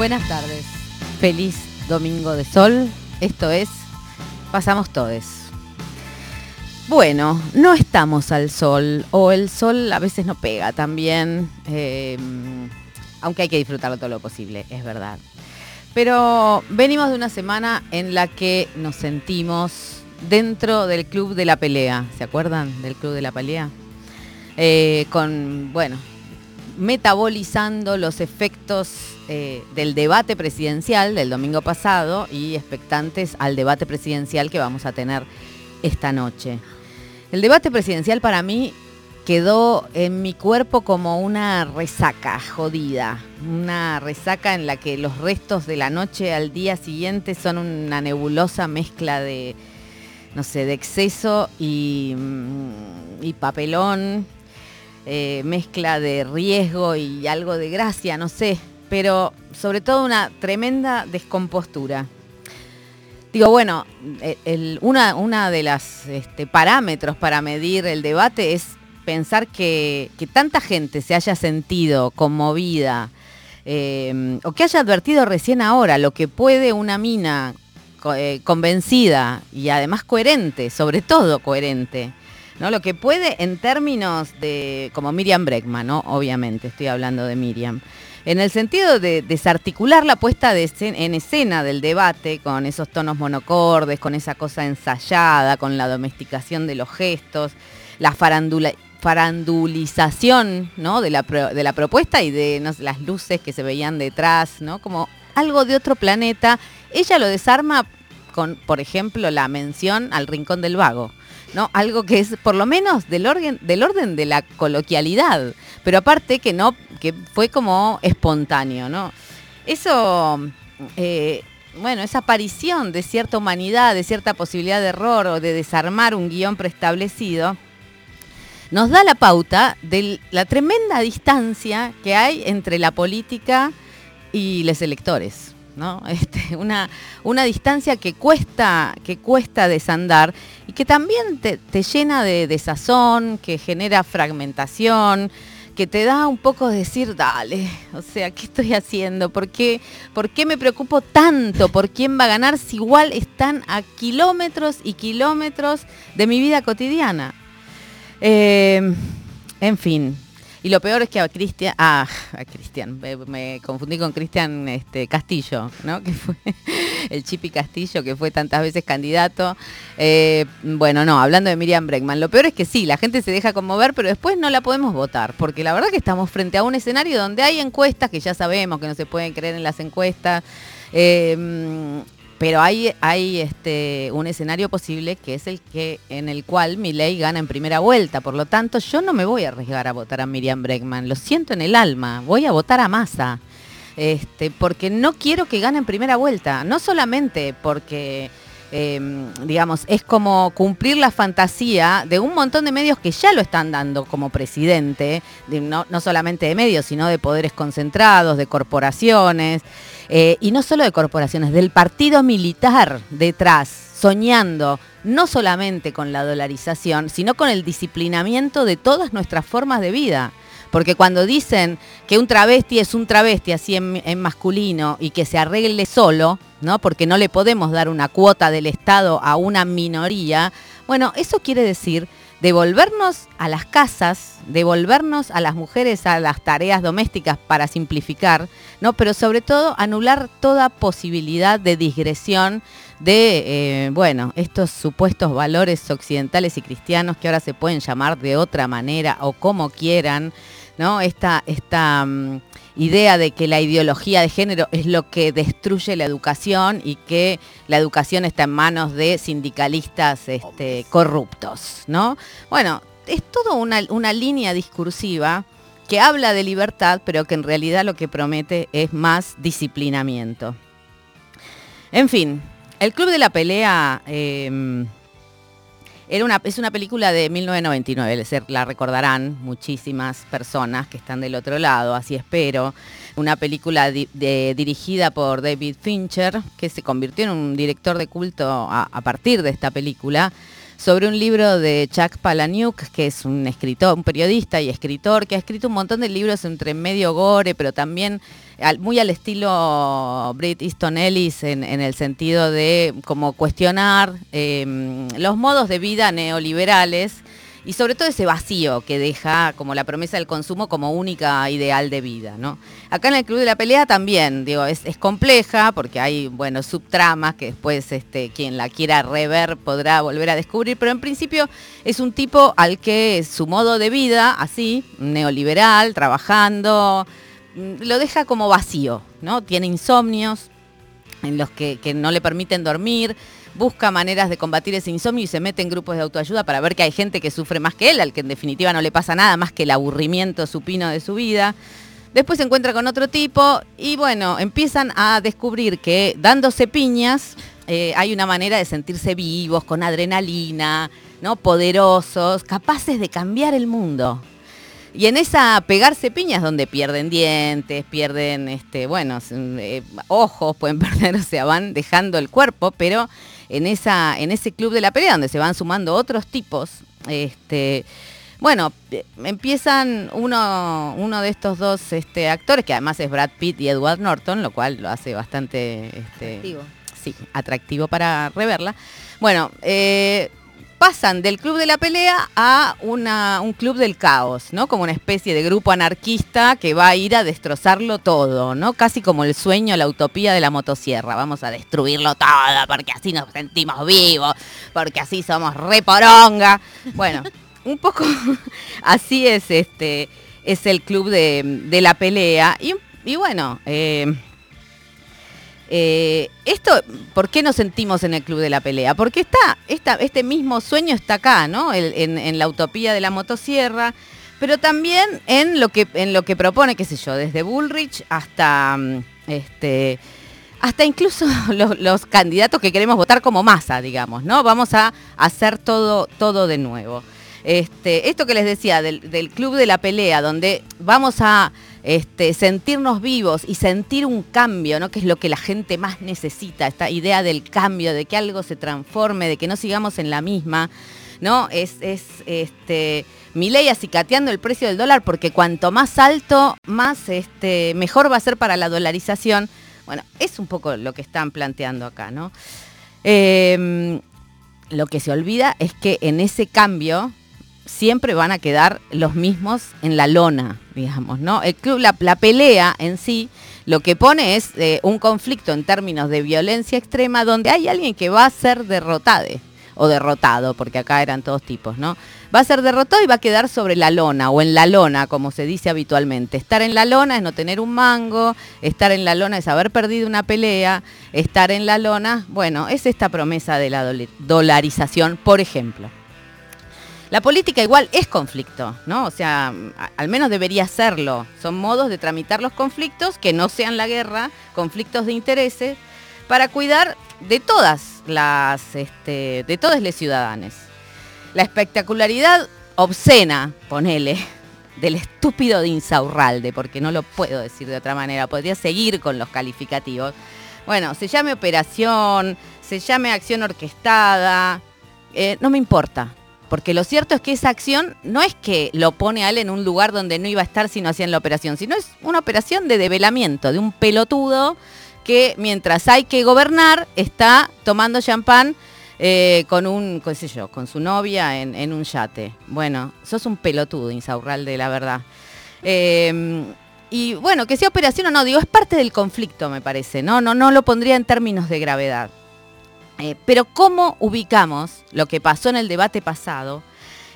Buenas tardes. Feliz domingo de sol. Esto es Pasamos Todes. Bueno, no estamos al sol, o el sol a veces no pega también, eh, aunque hay que disfrutarlo todo lo posible, es verdad. Pero venimos de una semana en la que nos sentimos dentro del club de la pelea. ¿Se acuerdan del club de la pelea? Eh, con, bueno, metabolizando los efectos eh, del debate presidencial del domingo pasado y expectantes al debate presidencial que vamos a tener esta noche. El debate presidencial para mí quedó en mi cuerpo como una resaca jodida, una resaca en la que los restos de la noche al día siguiente son una nebulosa mezcla de, no sé, de exceso y, mm, y papelón eh, mezcla de riesgo y algo de gracia, no sé, pero sobre todo una tremenda descompostura. Digo, bueno, eh, una, de las este, parámetros para medir el debate es pensar que, tanta gente se haya sentido conmovida eh, o que haya advertido recién ahora lo que puede una mina convencida y además coherente, sobre todo coherente, ¿no? Lo que puede en términos de, como Miriam Breckman, ¿no? Obviamente, estoy hablando de Miriam. En el sentido de desarticular la puesta de en escena del debate con esos tonos monocordes, con esa cosa ensayada, con la domesticación de los gestos, la farandulización ¿no? de, la, de la propuesta y de las luces que se veían detrás, ¿no? como algo de otro planeta. Ella lo desarma con, por ejemplo, la mención al Rincón del Vago. ¿No? Algo que es por lo menos del orden, del orden de la coloquialidad, pero aparte que no, que fue como espontáneo, ¿no? Eso, eh, bueno, esa aparición de cierta humanidad, de cierta posibilidad de error o de desarmar un guion preestablecido, nos da la pauta de la tremenda distancia que hay entre la política y los electores. Este, una, una distancia que cuesta, que cuesta desandar y que también te, llena de desazón, que genera fragmentación, que te da un poco de decir, dale, o sea, ¿qué estoy haciendo? ¿Por qué, ¿Por qué me preocupo tanto por quién va a ganar si igual están a kilómetros y kilómetros de mi vida cotidiana? Eh, en fin, y lo peor es que a Cristian, ah, a Cristian, me, confundí con Cristian este, Castillo, ¿no? Que fue el Chipi Castillo, que fue tantas veces candidato. Eh, bueno, no, hablando de Miriam Bregman, lo peor es que sí, la gente se deja conmover, pero después no la podemos votar, porque la verdad que estamos frente a un escenario donde hay encuestas, que ya sabemos que no se pueden creer en las encuestas. Eh, pero hay, hay este, un escenario posible que es el que en el cual mi ley gana en primera vuelta. Por lo tanto, yo no me voy a arriesgar a votar a Miriam Bregman. Lo siento en el alma. Voy a votar a Massa. Este, porque no quiero que gane en primera vuelta. No solamente porque Em, digamos, es como cumplir la fantasía de un montón de medios que ya lo están dando como presidente, no, solamente de medios, sino de poderes concentrados, de corporaciones, eh, y no solo de corporaciones, del partido militar detrás, soñando no solamente con la dolarización, sino con el disciplinamiento de todas nuestras formas de vida. Porque cuando dicen que un travesti es un travesti así en, masculino y que se arregle solo, ¿no? Porque no le podemos dar una cuota del Estado a una minoría, bueno, eso quiere decir devolvernos a las casas, devolvernos a las mujeres a las tareas domésticas para simplificar, ¿no? Pero sobre todo anular toda posibilidad de digresión de, eh, bueno, estos supuestos valores occidentales y cristianos que ahora se pueden llamar de otra manera o como quieran, ¿no? Esta, esta mm, idea de que la ideología de género es lo que destruye la educación y que la educación está en manos de sindicalistas este, corruptos, ¿no? Bueno, es toda una, una línea discursiva que habla de libertad, pero que en realidad lo que promete es más disciplinamiento. En fin, el Club de la Pelea em, una, es una película de 1999, la recordarán muchísimas personas que están del otro lado, así espero. Una película dirigida por David Fincher, que se convirtió en un director de culto a, partir de esta película, sobre un libro de Chuck Palahniuk, que es un escritor, un periodista y escritor, que ha escrito un montón de libros entre medio gore, pero también muy al estilo Brit Easton Ellis en, el sentido de como cuestionar em, los modos de vida neoliberales y sobre todo ese vacío que deja como la promesa del consumo como única ideal de vida, ¿no? Acá en el Club de la Pelea también, digo, es, compleja porque hay, bueno, subtramas que después este, quien la quiera rever podrá volver a descubrir, pero en principio es un tipo al que su modo de vida, así, neoliberal, trabajando, mm, lo deja como vacío, ¿no? Tiene insomnios en los que, que no le permiten dormir, busca maneras de combatir ese insomnio y se mete en grupos de autoayuda para ver que hay gente que sufre más que él, al que en definitiva no le pasa nada más que el aburrimiento supino de su vida. Después se encuentra con otro tipo y bueno, empiezan a descubrir que dándose piñas eh, hay una manera de sentirse vivos, con adrenalina, ¿no? poderosos, capaces de cambiar el mundo. Y en esa pegarse piñas donde pierden dientes, pierden, este, bueno, eh, ojos, pueden perder, o sea, van dejando el cuerpo, pero en, esa, en ese club de la pelea donde se van sumando otros tipos, este, bueno, empiezan uno, uno de estos dos este, actores, que además es Brad Pitt y Edward Norton, lo cual lo hace bastante este, atractivo. Sí, atractivo para reverla. Bueno, eh, pasan del club de la pelea a un club del caos, ¿no? Como una especie de grupo anarquista que va a ir a destrozarlo todo, ¿no? Casi como el sueño, la utopía de la motosierra. Vamos a destruirlo todo porque así nos sentimos vivos, porque así somos reporonga. Bueno, un poco así es este es el club de, la pelea. Y, bueno, eh, eh, esto, ¿por qué nos sentimos en el club de la pelea? Porque está, este mismo sueño está acá, ¿no? en, la utopía de la motosierra, pero también en lo que, propone, qué sé yo, desde Bullrich hasta mm, este hasta incluso los, candidatos que queremos votar como masa, digamos, ¿no? Vamos a hacer todo, todo de nuevo. Este, esto que les decía del club de la pelea, donde vamos a este, sentirnos vivos y sentir un cambio, ¿no? que es lo que la gente más necesita, esta idea del cambio, de que algo se transforme, de que no sigamos en la misma, ¿no? Es, es este, mi ley acicateando el precio del dólar, porque cuanto más alto, más este, mejor va a ser para la dolarización. Bueno, es un poco lo que están planteando acá, ¿no? Em, lo que se olvida es que en ese cambio siempre van a quedar los mismos en la lona, digamos, ¿no? El club, la, pelea en sí, lo que pone es eh, un conflicto en términos de violencia extrema donde hay alguien que va a ser derrotado o derrotado, porque acá eran todos tipos, ¿no? Va a ser derrotado y va a quedar sobre la lona o en la lona, como se dice habitualmente. Estar en la lona es no tener un mango, estar en la lona es haber perdido una pelea, estar en la lona, bueno, es esta promesa de la dolarización, por ejemplo. La política igual es conflicto, ¿no? O sea, al menos debería serlo. Son modos de tramitar los conflictos que no sean la guerra, conflictos de intereses, para cuidar de todas las, este, de todos los ciudadanos. La espectacularidad obscena, ponele, del estúpido de Insaurralde, porque no lo puedo decir de otra manera, podría seguir con los calificativos. Bueno, se llame operación, se llame acción orquestada, eh, no me importa. Porque lo cierto es que esa acción no es que lo pone a él en un lugar donde no iba a estar si no hacían la operación, sino es una operación de develamiento, de un pelotudo que mientras hay que gobernar está tomando champán eh, con un, qué sé yo, con su novia en, un yate. Bueno, sos un pelotudo, Insaurralde, la verdad. Em, y bueno, que sea operación o no, digo, es parte del conflicto, me parece, ¿no? No, no lo pondría en términos de gravedad. Eh, pero ¿cómo ubicamos lo que pasó en el debate pasado,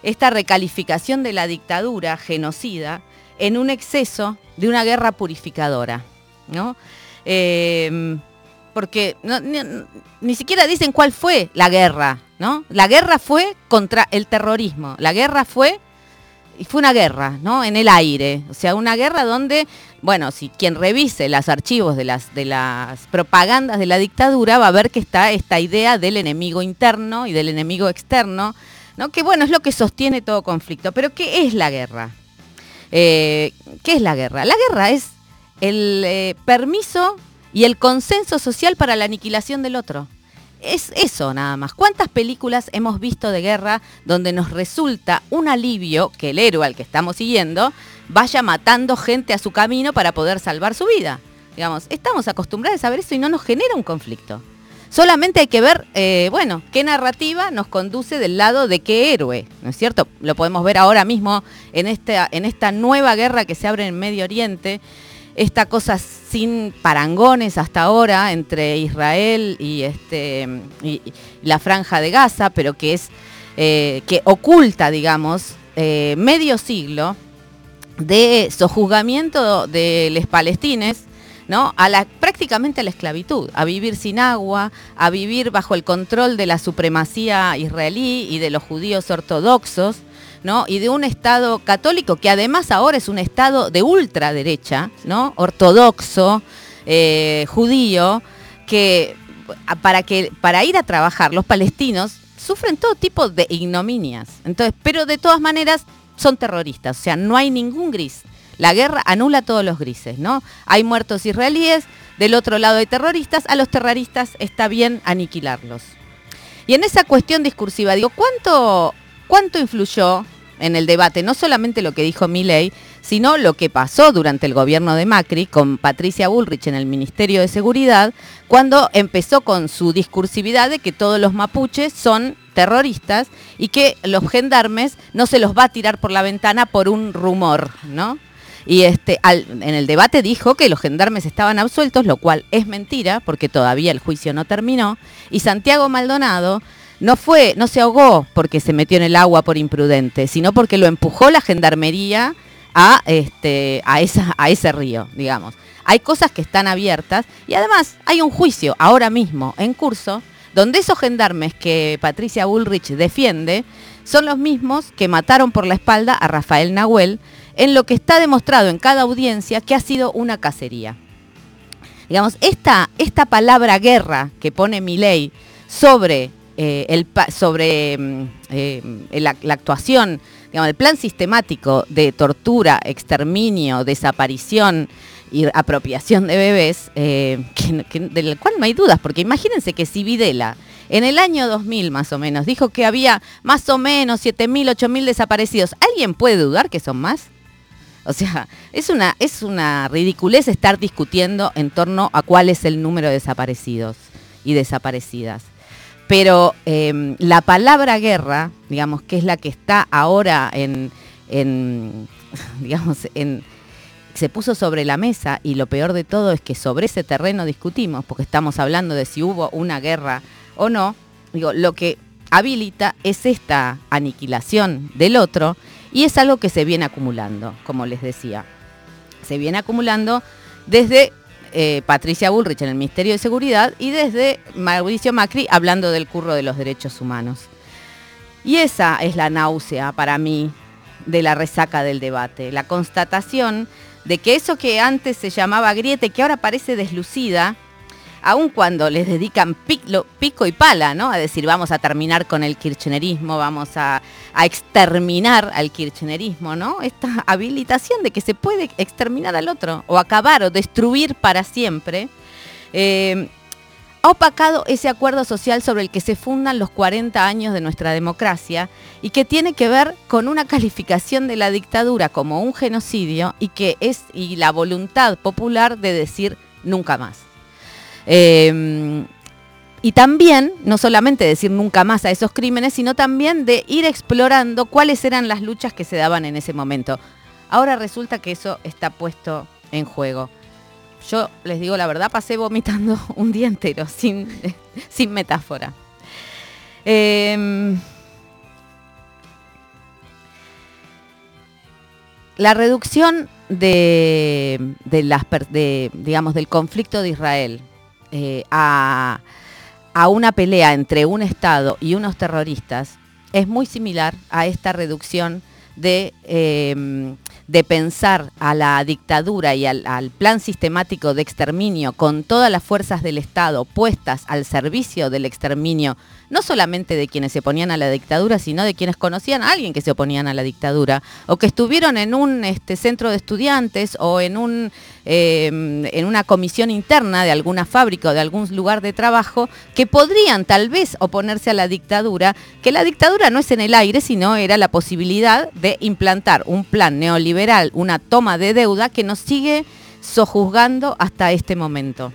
esta recalificación de la dictadura genocida, en un exceso de una guerra purificadora? ¿no? Em, porque ni, siquiera dicen cuál fue la guerra, ¿no? La guerra fue contra el terrorismo, la guerra fue y fue una guerra, ¿no? En el aire. O sea, una guerra donde, bueno, si quien revise los archivos de las, de las propagandas de la dictadura va a ver que está esta idea del enemigo interno y del enemigo externo, ¿no? Que bueno, es lo que sostiene todo conflicto. Pero ¿qué es la guerra? Eh, ¿Qué es la guerra? La guerra es el eh, permiso y el consenso social para la aniquilación del otro. Es eso nada más. ¿Cuántas películas hemos visto de guerra donde nos resulta un alivio que el héroe al que estamos siguiendo vaya matando gente a su camino para poder salvar su vida? Digamos, estamos acostumbrados a saber eso y no nos genera un conflicto. Solamente hay que ver, eh, bueno, qué narrativa nos conduce del lado de qué héroe, ¿no es cierto? Lo podemos ver ahora mismo en esta, en esta nueva guerra que se abre en Medio Oriente, esta cosa sin parangones hasta ahora entre Israel y, este, y, la franja de Gaza, pero que es eh, que oculta, digamos, eh, medio siglo de sojuzgamiento de los palestines ¿no? A la, prácticamente a la esclavitud, a vivir sin agua, a vivir bajo el control de la supremacía israelí y de los judíos ortodoxos, Y de un Estado católico que además ahora es un Estado de ultraderecha, ¿no? Ortodoxo, eh, judío, que para, ir a trabajar los palestinos sufren todo tipo de ignominias. Entonces, pero de todas maneras son terroristas, o sea, no hay ningún gris. La guerra anula todos los grises. Hay muertos israelíes, del otro lado hay terroristas, a los terroristas está bien aniquilarlos. Y en esa cuestión discursiva, digo, ¿cuánto, cuánto influyó en el debate no solamente lo que dijo Milley, sino lo que pasó durante el gobierno de Macri con Patricia Bullrich en el Ministerio de Seguridad, cuando empezó con su discursividad de que todos los mapuches son terroristas y que los gendarmes no se los va a tirar por la ventana por un rumor, ¿no? Y este, en el debate dijo que los gendarmes estaban absueltos, lo cual es mentira, porque todavía el juicio no terminó. Y Santiago Maldonado no fue, no se ahogó porque se metió en el agua por imprudente, sino porque lo empujó la gendarmería a, este, a, esa, a ese río, digamos. Hay cosas que están abiertas y además hay un juicio ahora mismo en curso donde esos gendarmes que Patricia Bullrich defiende son los mismos que mataron por la espalda a Rafael Nahuel en lo que está demostrado en cada audiencia que ha sido una cacería. Digamos, esta, esta palabra guerra que pone mi ley sobre, eh, sobre mm, eh, la, actuación, digamos, el plan sistemático de tortura, exterminio, desaparición y apropiación de bebés, eh, del cual no hay dudas, porque imagínense que si Videla en el año 2000 más o menos dijo que había más o menos 7.000, 8.000 desaparecidos, ¿alguien puede dudar que son más? O sea, es una, es una ridiculez estar discutiendo en torno a cuál es el número de desaparecidos y desaparecidas. Pero em, la palabra guerra, digamos, que es la que está ahora en, en, digamos, en, se puso sobre la mesa y lo peor de todo es que sobre ese terreno discutimos, porque estamos hablando de si hubo una guerra o no. Digo, lo que habilita es esta aniquilación del otro y es algo que se viene acumulando, como les decía. Se viene acumulando desde eh, Patricia Bullrich en el Ministerio de Seguridad y desde Mauricio Macri hablando del curro de los derechos humanos. Y esa es la náusea para mí de la resaca del debate, la constatación de que eso que antes se llamaba griete, que ahora parece deslucida, aun cuando les dedican pico y pala, ¿no? A decir, vamos a terminar con el kirchnerismo, vamos a, exterminar al kirchnerismo, ¿no? Esta habilitación de que se puede exterminar al otro, o acabar, o destruir para siempre, eh, ha opacado ese acuerdo social sobre el que se fundan los 40 años de nuestra democracia y que tiene que ver con una calificación de la dictadura como un genocidio y que es y la voluntad popular de decir nunca más. Em, y también, no solamente decir nunca más a esos crímenes, sino también de ir explorando cuáles eran las luchas que se daban en ese momento. Ahora resulta que eso está puesto en juego. Yo les digo la verdad, pasé vomitando un día entero, sin, sin metáfora. Em, la reducción de, las, de, digamos, del conflicto de Israel eh, a, una pelea entre un Estado y unos terroristas es muy similar a esta reducción de, em, de pensar a la dictadura y al, plan sistemático de exterminio con todas las fuerzas del Estado puestas al servicio del exterminio, no solamente de quienes se oponían a la dictadura, sino de quienes conocían a alguien que se oponían a la dictadura, o que estuvieron en un este, centro de estudiantes o en, un, em, en una comisión interna de alguna fábrica o de algún lugar de trabajo, que podrían tal vez oponerse a la dictadura, que la dictadura no es en el aire, sino era la posibilidad de implantar un plan neoliberal, una toma de deuda que nos sigue sojuzgando hasta este momento.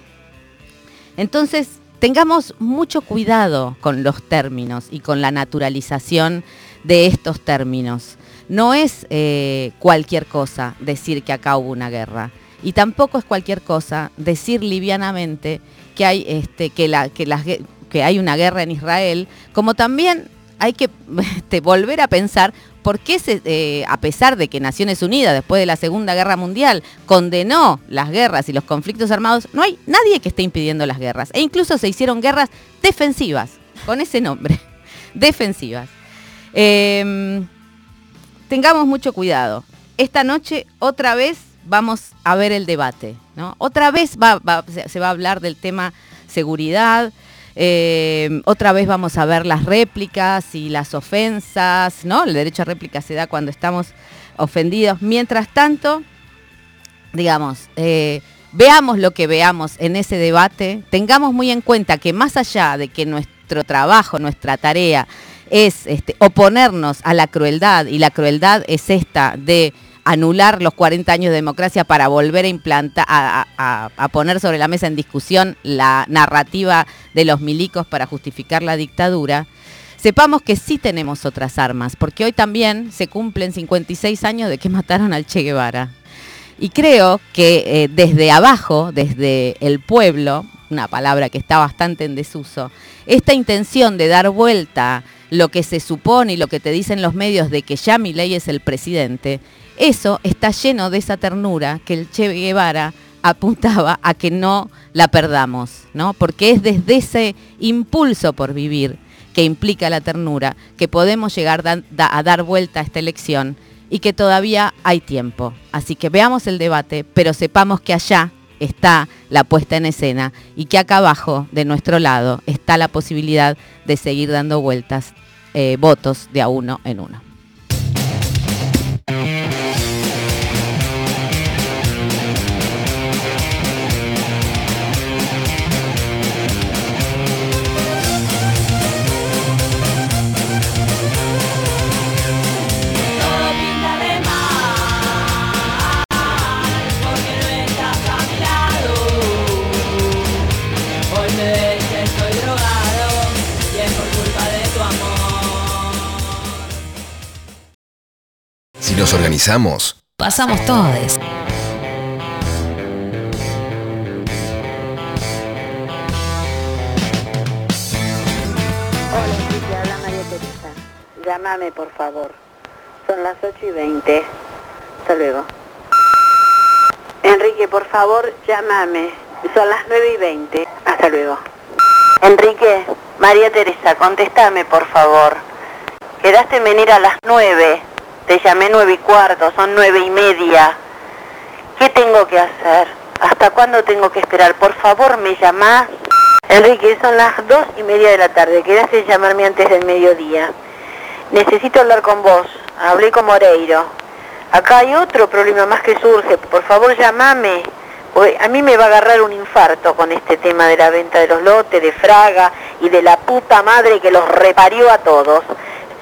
Entonces, tengamos mucho cuidado con los términos y con la naturalización de estos términos. No es eh, cualquier cosa decir que acá hubo una guerra. Y tampoco es cualquier cosa decir livianamente que hay, este, que, que hay una guerra en Israel, como también hay que este, volver a pensar por qué, eh, a pesar de que Naciones Unidas, después de la Segunda Guerra Mundial, condenó las guerras y los conflictos armados, no hay nadie que esté impidiendo las guerras. E incluso se hicieron guerras defensivas, con ese nombre, defensivas. Em, tengamos mucho cuidado. Esta noche otra vez vamos a ver el debate, ¿no? Otra vez se va a hablar del tema seguridad, eh, otra vez vamos a ver las réplicas y las ofensas, ¿no? El derecho a réplica se da cuando estamos ofendidos. Mientras tanto, digamos, eh, veamos lo que veamos en ese debate, tengamos muy en cuenta que más allá de que nuestro trabajo, nuestra tarea es este, oponernos a la crueldad, y la crueldad es esta de anular los 40 años de democracia para volver a implantar, a, poner sobre la mesa en discusión la narrativa de los milicos para justificar la dictadura, sepamos que sí tenemos otras armas, porque hoy también se cumplen 56 años de que mataron al Che Guevara. Y creo que eh, desde abajo, desde el pueblo, una palabra que está bastante en desuso, esta intención de dar vuelta lo que se supone y lo que te dicen los medios de que ya mi ley es el presidente, eso está lleno de esa ternura que el Che Guevara apuntaba a que no la perdamos, ¿no? Porque es desde ese impulso por vivir que implica la ternura que podemos llegar a dar vuelta a esta elección y que todavía hay tiempo. Así que veamos el debate, pero sepamos que allá está la puesta en escena y que acá abajo, de nuestro lado, está la posibilidad de seguir dando vueltas, eh, votos de a uno en uno. Nos organizamos, pasamos todos. Hola, Enrique, habla María Teresa. Llámame, por favor. Son las 8 y 20. Hasta luego. Enrique, por favor, llámame. Son las 9 y 20. Hasta luego. Enrique, María Teresa, contéstame, por favor. Quedaste en venir a las 9. Te llamé nueve y cuarto, son nueve y media. ¿Qué tengo que hacer? ¿Hasta cuándo tengo que esperar? Por favor, me llamás. Enrique, son las dos y media de la tarde. En llamarme antes del mediodía. Necesito hablar con vos. Hablé con Moreiro. Acá hay otro problema más que surge. Por favor, llamame. A mí me va a agarrar un infarto con este tema de la venta de los lotes, de Fraga y de la puta madre que los reparió a todos.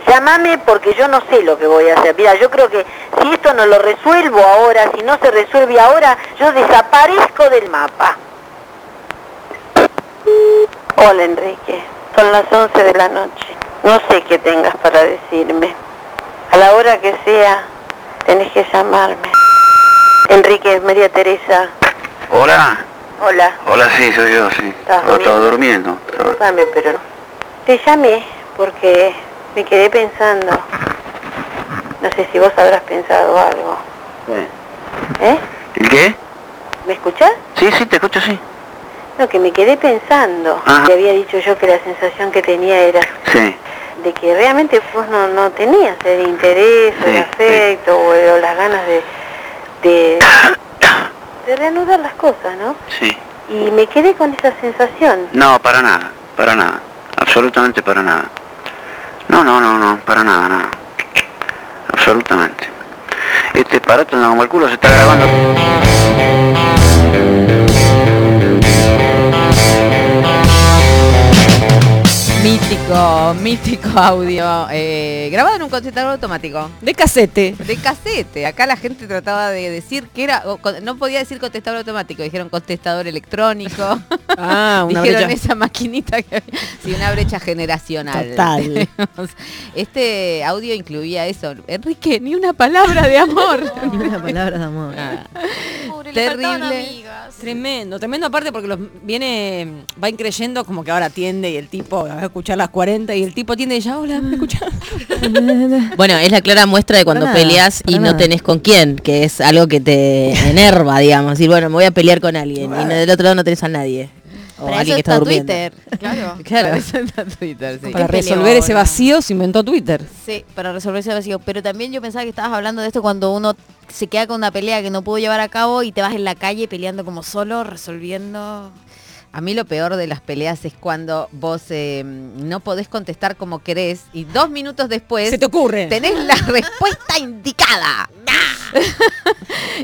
Llámame porque yo no sé lo que voy a hacer. Mira, yo creo que si esto no lo resuelvo ahora, si no se resuelve ahora, yo desaparezco del mapa. Hola Enrique, son las 11 de la noche. No sé qué tengas para decirme. A la hora que sea, tenés que llamarme. Enrique, María Teresa. Hola. Hola. Hola, sí, soy yo, sí. Estaba durmiendo. Dame, pero te llamé porque me quedé pensando. No sé si vos habrás pensado algo. ¿Eh? ¿El qué? ¿Me escuchás? Sí, sí, te escucho, sí. No, que me quedé pensando. Te había dicho yo que la sensación que tenía era de que realmente vos no, no tenías el interés, el afecto o, las ganas de, de, de reanudar las cosas, ¿no? Sí. Y me quedé con esa sensación. No, para nada, para nada. Absolutamente para nada. No, no, no, no, para nada, nada. Absolutamente. Este aparato en el culo se está grabando. Mítico, mítico audio. eh, grabado en un contestador automático. De casete. De casete. Acá la gente trataba de decir que era. no podía decir contestador automático, dijeron contestador electrónico. Ah, una dijeron brecha. esa maquinita que había. Sí, una brecha generacional. Total. Este audio incluía eso. Enrique, ni una palabra de amor. Ni una palabra de amor. Pobre, faltaban Terrible. Tremendo, tremendo aparte porque los viene, va increyendo como que ahora atiende y el tipo escuchar las 40 y el tipo atiende y ya, hola, ¿me escuchás? Bueno, es la clara muestra de cuando nada, peleas y no tenés con quién, que es algo que te enerva, digamos. Decir, bueno, me voy a pelear con alguien y del otro lado no tenés a nadie. O Para alguien eso que está está durmiendo. Twitter. Claro. Claro. Para eso está Twitter, sí. Para Qué resolver ese vacío se inventó Twitter. Sí, para resolver ese vacío. Pero también yo pensaba que estabas hablando de esto cuando uno se queda con una pelea que no pudo llevar a cabo y te vas en la calle peleando como solo, resolviendo. A mí lo peor de las peleas es cuando vos eh, no podés contestar como querés y dos minutos después Se te ocurre. tenés la respuesta indicada.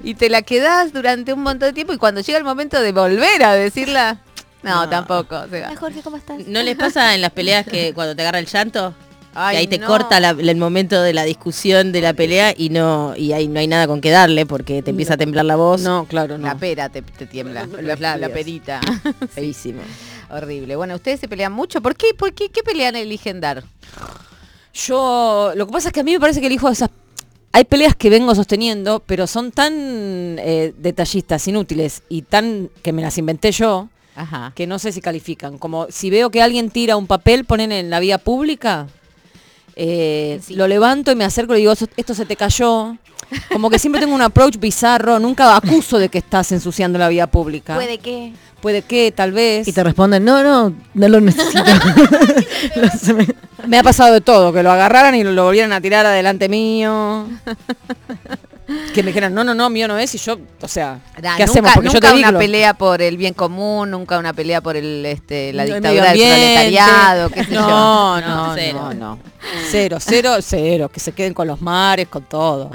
y te la quedás durante un montón de tiempo y cuando llega el momento de volver a decirla, no, No. tampoco. o sea, Hola Jorge, ¿cómo estás? ¿No les pasa en las peleas que cuando te agarra el llanto? Ay, que ahí te no. corta la- el momento de la discusión de la pelea y no y ahí no hay nada con que darle porque te empieza a temblar la voz. No, claro, no. La pera te, te tiembla, la, perita. Feísimo. Horrible. Bueno, ustedes se pelean mucho. ¿Por qué? ¿Por qué? ¿Qué pelean eligen dar? Yo, lo que pasa es que a mí me parece que elijo esas... Hay peleas que vengo sosteniendo, pero son tan eh, detallistas, inútiles y tan que me las inventé yo, Ajá. que no sé si califican. Como si veo que alguien tira un papel, ponen en la vía pública, eh, Sí. lo levanto y me acerco y digo, "Eso- esto se te cayó. Como que siempre tengo un approach bizarro, nunca acuso de que estás ensuciando la vía pública. Puede que. Puede que, tal vez. Y te responden, no, no, no lo necesito. Me ha pasado de todo, que lo agarraran y lo volvieran a tirar adelante mío. Que me dijeran, no, no, no, mío no es, y yo, o sea, Nah, ¿qué nunca, hacemos? Porque yo nunca te digo. una pelea por el bien común, nunca una pelea por el, este, la El dictadura del proletariado, qué sé yo. No, no, no, cero. no. Cero, cero, cero, que se queden con los mares, con todo.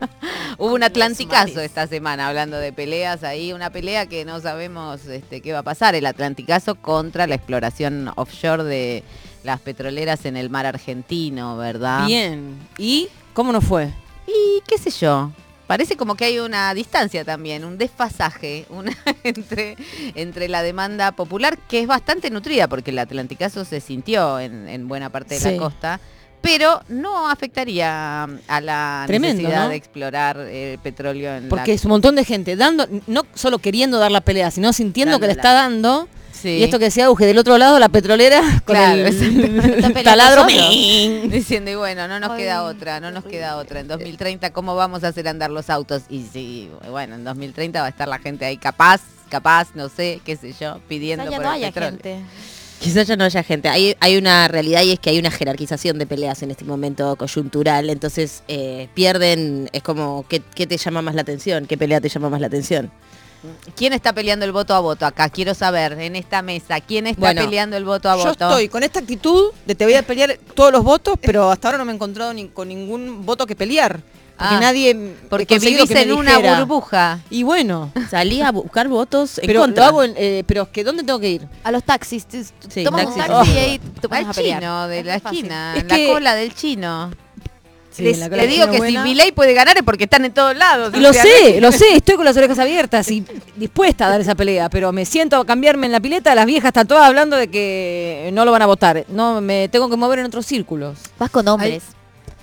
Hubo un Atlanticazo esta semana hablando de peleas ahí, una pelea que no sabemos este, qué va a pasar, el Atlanticazo contra la exploración offshore de las petroleras en el mar argentino, ¿verdad? Bien. ¿Y cómo no fue? Y qué sé yo, parece como que hay una distancia también, un desfasaje una, entre, entre la demanda popular, que es bastante nutrida, porque el Atlanticazo se sintió en, en buena parte de Sí. la costa, pero no afectaría a la Tremendo, necesidad ¿no? de explorar el petróleo en Porque la... es un montón de gente dando, no solo queriendo dar la pelea, sino sintiendo que le está dando. Sí. Y esto que decía Auge, del otro lado la petrolera con Claro, el taladro. Diciendo, y bueno, no nos Ay, queda otra, no nos queda otra. En 2030, ¿cómo vamos a hacer andar los autos? Y sí, bueno, en 2030 va a estar la gente ahí capaz, capaz, no sé, qué sé yo, pidiendo Quizá ya por no el haya petróleo. gente. Quizás ya no haya gente. Hay, hay una realidad y es que hay una jerarquización de peleas en este momento coyuntural. Entonces eh, pierden, es como, ¿qué, ¿qué te llama más la atención? ¿Qué pelea te llama más la atención? ¿Quién está peleando el voto a voto acá? Quiero saber, en esta mesa, ¿quién está Bueno, peleando el voto a Yo voto? estoy con esta actitud de te voy a pelear todos los votos, pero hasta ahora no me he encontrado ni con ningún voto que pelear. Porque Ah, nadie Porque vivís en una burbuja. Y bueno, Salí a buscar votos en pero contra. lo hago en- eh, pero es que ¿dónde tengo que ir? A los taxis. Sí, tomas un taxi y Oh. ahí te pones Al a pelear. chino de Es la fácil. esquina, Es en la que- cola del chino. Sí, Les- la le digo que buena. si Milei puede ganar es porque están en todos lados. Y lo sea, sé, lo sé, estoy con las orejas abiertas y dispuesta a dar esa pelea, pero me siento a cambiarme en la pileta, las viejas están todas hablando de que no lo van a votar. No, me tengo que mover en otros círculos. Vas con hombres.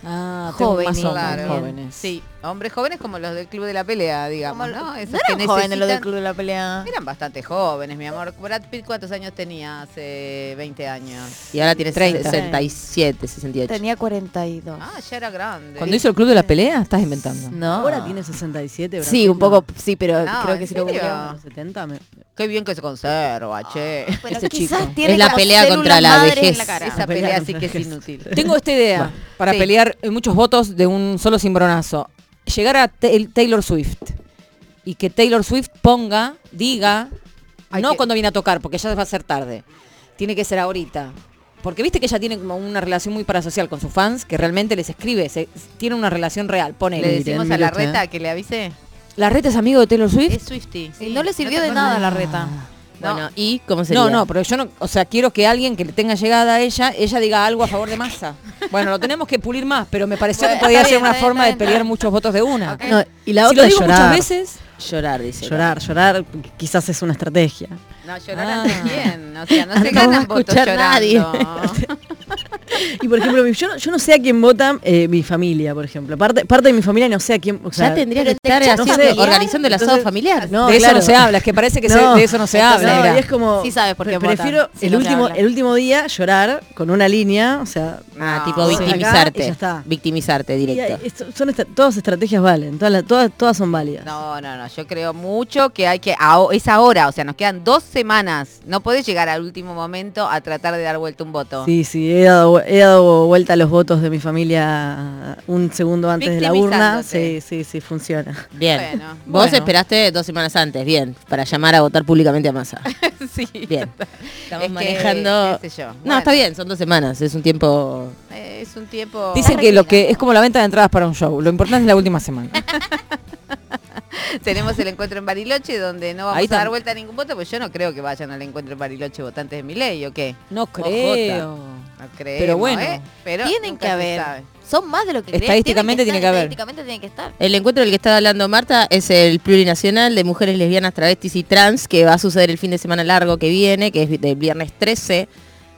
Ah, Jóvenes, tengo más hombres, Claro. jóvenes. Sí, hombres jóvenes como los del club de la pelea, digamos, Como- ¿no? Esos no que eran jóvenes los del club de la pelea. Eran bastante jóvenes, mi amor. Brad Pitt, ¿cuántos años tenía hace 20 años? Y ahora tienes 30. 67, 68. Tenía 42. Ah, ya era grande. Cuando hizo el club de la pelea, estás inventando. No. Ahora tiene 67, Brad Sí, un poco, sí, pero No, creo ¿en que si lo. Los 70, me- Qué bien que se conserva, che. Pero Ese quizás chico. tiene Es la pelea contra la vejez. la cara. Esa pelea pelea sí que es inútil. Tengo esta idea para Sí. pelear muchos votos de un solo cimbronazo. Llegar a Ta- Taylor Swift y que Taylor Swift ponga, diga, Hay no que- cuando viene a tocar, porque ya va a ser tarde. Tiene que ser ahorita. porque viste que ella tiene como una relación muy parasocial con sus fans, que realmente les escribe, se- tiene una relación real, Le pone. decimos a la reta que le avise. ¿La reta es amigo de Taylor Swift? Es Swifty. Y no le sirvió de nada la reta. Bueno, ¿y cómo sería? No, no, pero yo no, o sea, quiero que alguien que le tenga llegada a ella, ella diga algo a favor de Massa. Bueno, lo tenemos que pulir más, pero me pareció Bueno, que podía ser una bien, forma de pelear muchos votos de una. No, y la si otra lo digo llorar. muchas veces, Llorar, dice. Llorar, llorar, quizás es una estrategia. No, llorar Ah. ante quién. O sea, no se No ganan votos llorando. Y por ejemplo, yo, no- yo no sé a quién vota eh, mi familia, por ejemplo. Parte, parte de mi familia no sé a quién. o sea, Ya tendría que estar haciendo- organizando el asado entonces- familiar. No, de eso no se habla, es que parece que se- de eso no se Entonces, habla. No, mirá. y es como. Sí sabes por qué votan, Prefiero si el, último, el último día llorar con una línea, o sea. Ah, No. tipo victimizarte. Acá y ya está. Victimizarte y directo. esto- son estra- todas estrategias valen, todas, todas, todas son válidas. No, no, no. Yo creo mucho que hay que. Es ahora, o sea, nos quedan dos semanas. No podés llegar al último momento a tratar de dar vuelta un voto. Sí, sí, he dado, he dado vuelta a los votos de mi familia un segundo antes de la urna. Sí, sí, sí, funciona. Bien. Bueno, Vos bueno. esperaste dos semanas antes, bien, para llamar a votar públicamente a Massa. sí. Bien. Estamos Es que, manejando. qué sé yo. No, Bueno, está bien, son dos semanas, es un tiempo. eh, Es un tiempo. Dicen que lo que es como la venta de entradas para un show. Lo importante es la última semana. Tenemos el encuentro en Bariloche donde no vamos a dar vuelta a ningún voto, pues yo no creo que vayan al encuentro en Bariloche votantes de mi ley, ¿o qué? No creo. No creo. Pero bueno. Pero Tienen que haber. Son más de lo que crees. Estadísticamente tiene que estar, haber. Estadísticamente tiene que estar. El encuentro del que está hablando Marta es el plurinacional de mujeres lesbianas, travestis y trans, que va a suceder el fin de semana largo que viene, que es del viernes 13,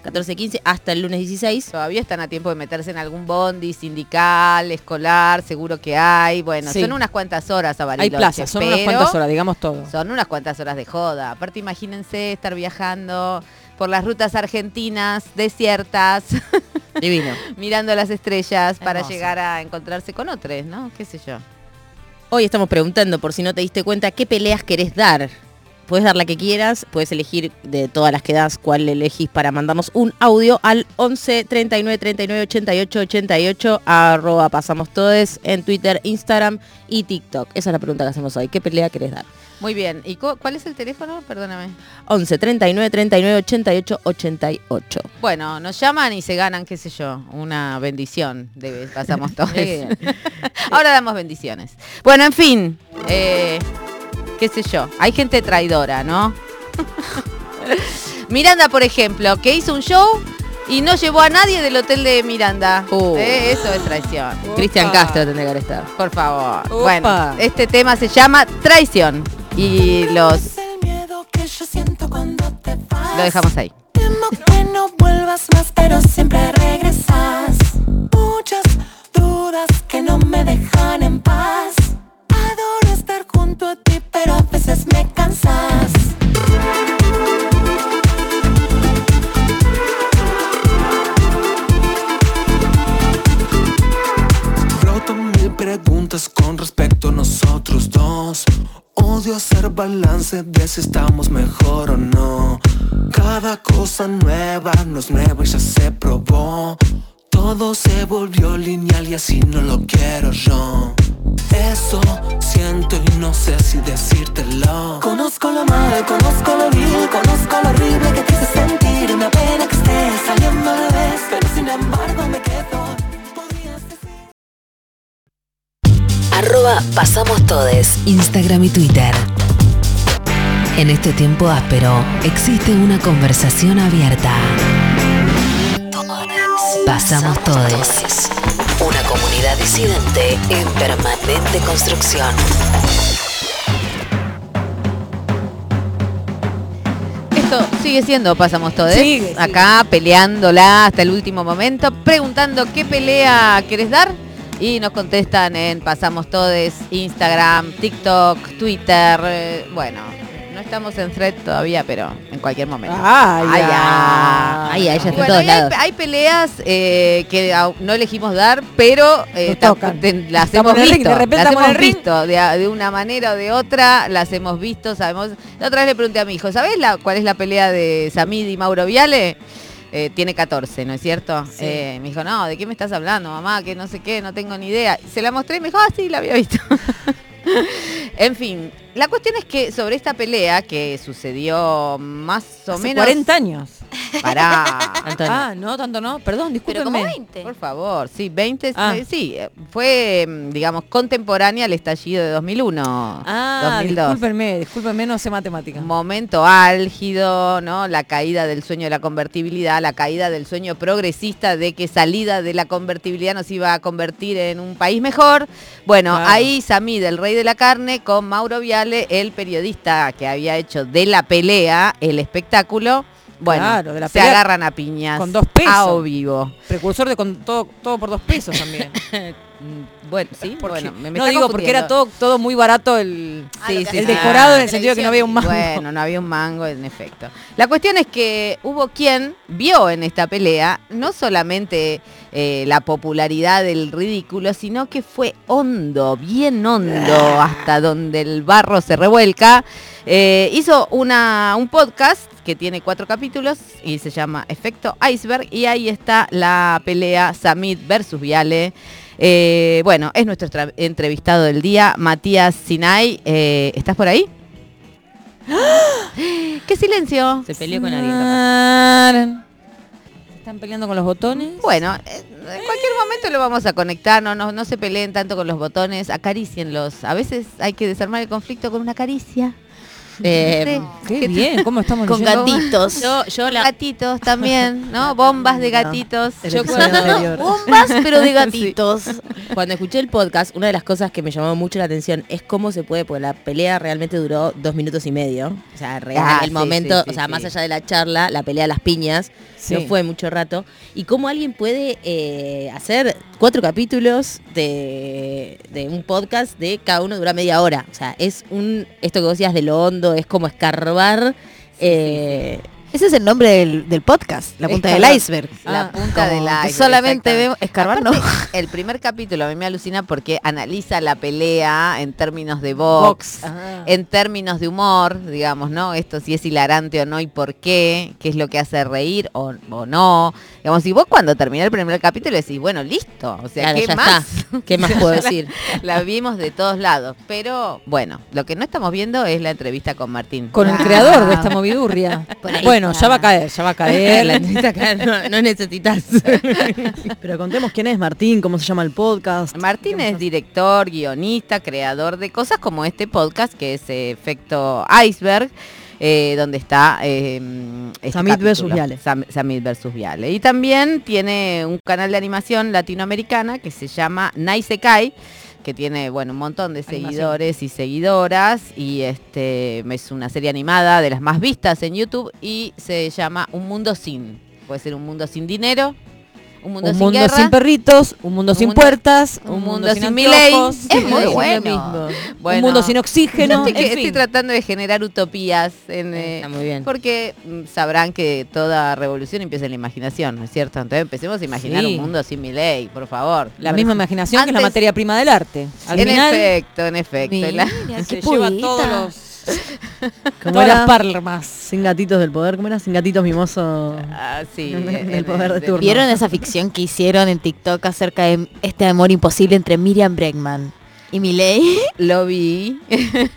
14, 15, hasta el lunes 16. Todavía están a tiempo de meterse en algún bondi sindical, escolar, seguro que hay. Bueno, Sí. son unas cuantas horas a Hay Bariloche. plazas, son unas cuantas horas, digamos todo. Son unas cuantas horas de joda. Aparte, imagínense estar viajando por las rutas argentinas desiertas, Divino. mirando las estrellas para llegar a encontrarse con otros, ¿no? ¿Qué sé yo? Hoy estamos preguntando, por si no te diste cuenta, qué peleas querés dar. Puedes dar la que quieras, puedes elegir de todas las que das cuál elegís para mandarnos un audio al 11 39 39 88 88 arroba pasamos todes en Twitter, Instagram y TikTok. Esa es la pregunta que hacemos hoy. ¿Qué pelea querés dar? Muy bien. ¿Y cu- cuál es el teléfono? Perdóname. 11 39 39 88 88. Bueno, nos llaman y se ganan, qué sé yo, una bendición. De, pasamos todos. Ahora damos bendiciones. Bueno, en fin, eh, qué sé yo, hay gente traidora, ¿no? Miranda, por ejemplo, que hizo un show y no llevó a nadie del hotel de Miranda. Uh. Eh, eso es traición. Cristian. Castro tendría que estado. Por favor. Opa. Bueno, este tema se llama Traición. Y los lo dejamos ahí. Temo que no vuelvas más, pero siempre regresas. Muchas dudas que no me dejan en paz. Adoro estar junto a ti, pero a veces me cansas. Preguntas con respecto a nosotros dos. Odio hacer balance de si estamos mejor o no. Cada cosa nueva no es nueva y ya se probó. Todo se volvió lineal y así no lo quiero yo. Eso siento y no sé si decírtelo. Conozco lo malo, conozco lo vil, conozco lo horrible que te hace sentir. Me apena que estés saliendo a la pero sin embargo me quedo. Arroba Pasamos Todes, Instagram y Twitter. En este tiempo áspero existe una conversación abierta. Pasamos Todes. Una comunidad disidente en permanente construcción. Esto sigue siendo Pasamos. Sigue, sigue. Acá peleándola hasta el último momento, preguntando qué pelea querés dar. Y nos contestan en Pasamos Todes, Instagram, TikTok, Twitter. eh, bueno, no estamos en thread todavía, pero en cualquier momento. Ay, ya. ya. Ay, ay, ya está Y en bueno, todos hay, lados. hay peleas eh, que no elegimos dar, pero eh, te- las Estamos hemos ring, visto. de repente las hemos visto de, una manera o de otra, las hemos visto, sabemos. La otra vez le pregunté a mi hijo, ¿sabes la, cuál es la pelea de Samid y Mauro Viale? Eh, tiene 14, ¿no es cierto? Eh, me dijo, no, ¿de qué me estás hablando, mamá? Que no sé qué, no tengo ni idea. Se la mostré y me dijo, ah, sí, la había visto. en fin, la cuestión es que sobre esta pelea que sucedió más o Hace menos... 40 años. Pará. Antonio. Ah, no, tanto no. Perdón, Pero como discúlpenme. 20. Por favor, sí, 20, Ah. eh, sí, eh, fue, mm, digamos, contemporánea al estallido de 2001, Ah, 2002. discúlpenme, discúlpenme, no sé matemática. Momento álgido, ¿no? La caída del sueño de la convertibilidad, la caída del sueño progresista de que salida de la convertibilidad nos iba a convertir en un país mejor. Bueno, Claro. ahí Samid, el rey de la carne, con Mauro Viale, el periodista que había hecho de la pelea el espectáculo. Bueno, Claro, de la se agarran a piñas. con dos pesos. A o vivo. Precursor de con todo, todo por dos pesos también. Bueno, sí, bueno, me, me no digo porque era todo, todo muy barato el, Ah, el decorado en el sentido de que no había un mango. Bueno, no había un mango, en efecto. La cuestión es que hubo quien vio en esta pelea no solamente eh, la popularidad del ridículo, sino que fue hondo, bien hondo, hasta donde el barro se revuelca. Eh, hizo una, un podcast que tiene cuatro capítulos y se llama Efecto Iceberg y ahí está la pelea Samit versus Viale. Eh, bueno, es nuestro entrevistado del día, Matías Sinay. Eh, ¿Estás por ahí? ¡Qué silencio! Se peleó con alguien. capaz. ¿Se están peleando con los botones? Bueno, eh, en cualquier momento lo vamos a conectar, no, no, no se peleen tanto con los botones, acaricienlos. A veces hay que desarmar el conflicto con una caricia. Eh, Qué bien, ¿cómo estamos Con leyendo? gatitos. yo, yo la, Gatitos también, ¿no? Bombas de gatitos. Yo cuando- anterior. Bombas, pero de gatitos. Cuando escuché el podcast, una de las cosas que me llamó mucho la atención es cómo se puede, porque la pelea realmente duró dos minutos y medio. O sea, real, Ah, el sí, momento, sí, sí, o sea, sí. más allá de la charla, la pelea a las piñas, Sí. no fue mucho rato. Y cómo alguien puede eh, hacer cuatro capítulos de, de un podcast de cada uno dura media hora. O sea, es un, esto que vos decías de lo hondo, es como escarbar. eh, Ese es el nombre del, del podcast, la punta del iceberg. La Ah, punta de como la que solamente vemos escarbar, no. El primer capítulo a mí me alucina porque analiza la pelea en términos de box, Ah. en términos de humor, digamos, ¿no? Esto si es hilarante o no y por qué, qué es lo que hace reír o, o no. Digamos, y vos cuando terminás el primer capítulo decís, bueno, listo, o sea, claro, ¿qué más? está. ¿Qué más puedo decir? La vimos de todos lados, pero bueno, lo que no estamos viendo es la entrevista con Martín. Con el Ah. creador de esta movidurria. Por ahí Bueno, está. ya va a caer, ya va a caer. la entrevista acá no, no necesitas. Pero contemos quién es Martín, cómo se llama el podcast. Martín es director, guionista, creador de cosas como este podcast que es eh, Efecto Iceberg. eh, donde está eh, este Samit capítulo, versus Viale. Sam- Samit versus Viale. Y también tiene un canal de animación latinoamericana que se llama Naisekai, que tiene bueno un montón de Animación. seguidores y seguidoras. Y este es una serie animada de las más vistas en YouTube y se llama Un Mundo Sin. Puede ser un mundo sin dinero, un mundo un sin mundo guerra. sin perritos, un mundo un sin mundo- puertas, un mundo sin anteojos, Es muy bueno. mismo. Bueno. un mundo sin oxígeno. Yo estoy, en estoy fin. tratando de generar utopías en, eh, Está muy bien. porque mm, sabrán que toda revolución empieza en la imaginación, ¿no es cierto? Entonces empecemos a imaginar Sí. un mundo sin mi ley, por favor. La misma imaginación que es la materia prima del arte. Al en final efecto, en efecto. Y la- Mira, se lleva todos los ¿Cómo todas era? las parmas. Sin gatitos del poder, ¿cómo era? Sin gatitos mimosos. Ah, sí, el poder de de- turno. ¿Vieron esa ficción que hicieron en TikTok acerca de este amor imposible entre Miriam Bregman y Miley? Lo vi. Tiene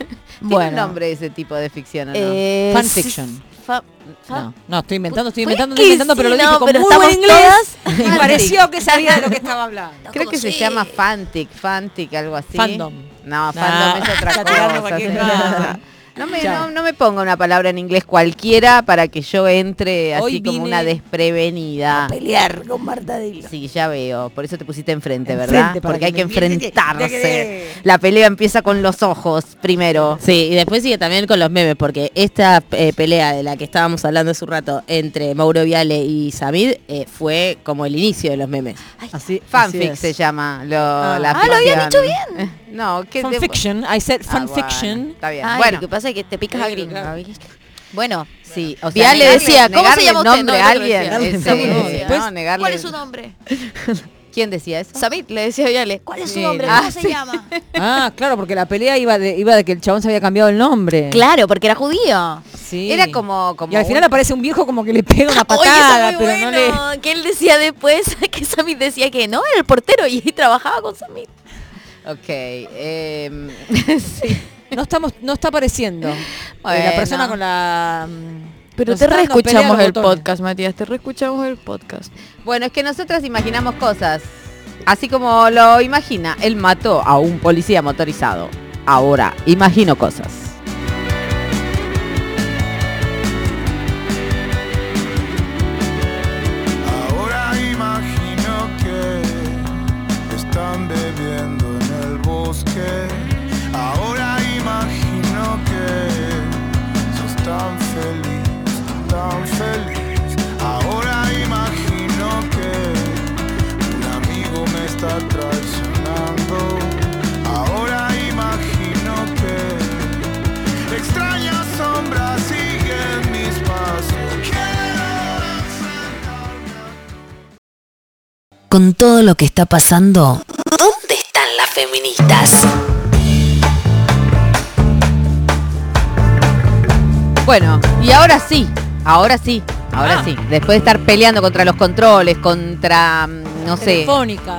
un Bueno. nombre ese tipo de ficción, ¿o no? Eh, Fanfiction. fa- fa- No, no, estoy inventando, estoy inventando, estoy inventando, pero sí, lo dije no, con pero muy estamos buen inglés. todas- Y pareció que sabía de lo que estaba hablando. Creo que se llama Fantic, Fantic, algo así. Fandom. No, No, fandom es otra cosa. No me, no, no me ponga una palabra en inglés cualquiera para que yo entre así Hoy como una desprevenida. pelear con Marta Dilo. Sí, ya veo. Por eso te pusiste enfrente, ¿verdad? Porque que hay que enfrentarse. La pelea empieza con los ojos primero. Sí, y después sigue también con los memes, porque esta eh, pelea de la que estábamos hablando hace un rato entre Mauro Viale y Samid eh, fue como el inicio de los memes. Así, Fanfic así se llama. Lo, Ah. la Ah, lo habían dicho bien. No, que Fanfiction, I said Ah, bueno, fanfiction. está bien. Ay, bueno, lo que pasa que te picas a gringo. Bueno, sí. O sea, negarle- decía, ¿cómo se llama el usted? nombre No, a alguien. ¿cuál es su nombre? ¿Quién decía eso? Samit le decía a Viale, ¿cuál es su Sí, nombre? no. ¿Cómo Ah, se sí. llama? Ah, claro, porque la pelea iba de, iba de que el chabón se había cambiado el nombre. Claro, porque era judío. Sí. Era como, como Y al final un- aparece un viejo como que le pega una Oye, eso patada, muy pero no le. bueno. Que él decía después que Samit decía que no, era el portero y trabajaba con Samit. Ok. em, sí. No estamos, no está apareciendo. Eh, Bueno. La persona con la mm, Pero Nos te reescuchamos el botones. podcast, Matías, te reescuchamos el podcast. Bueno, es que nosotras imaginamos cosas. Así como lo imagina, él mató a un policía motorizado. Ahora, imagino cosas. Con todo lo que está pasando, ¿dónde están las feministas? Bueno, y ahora sí, ahora sí, ahora Ah. sí. Después de estar peleando contra los controles, contra, mm, no sé,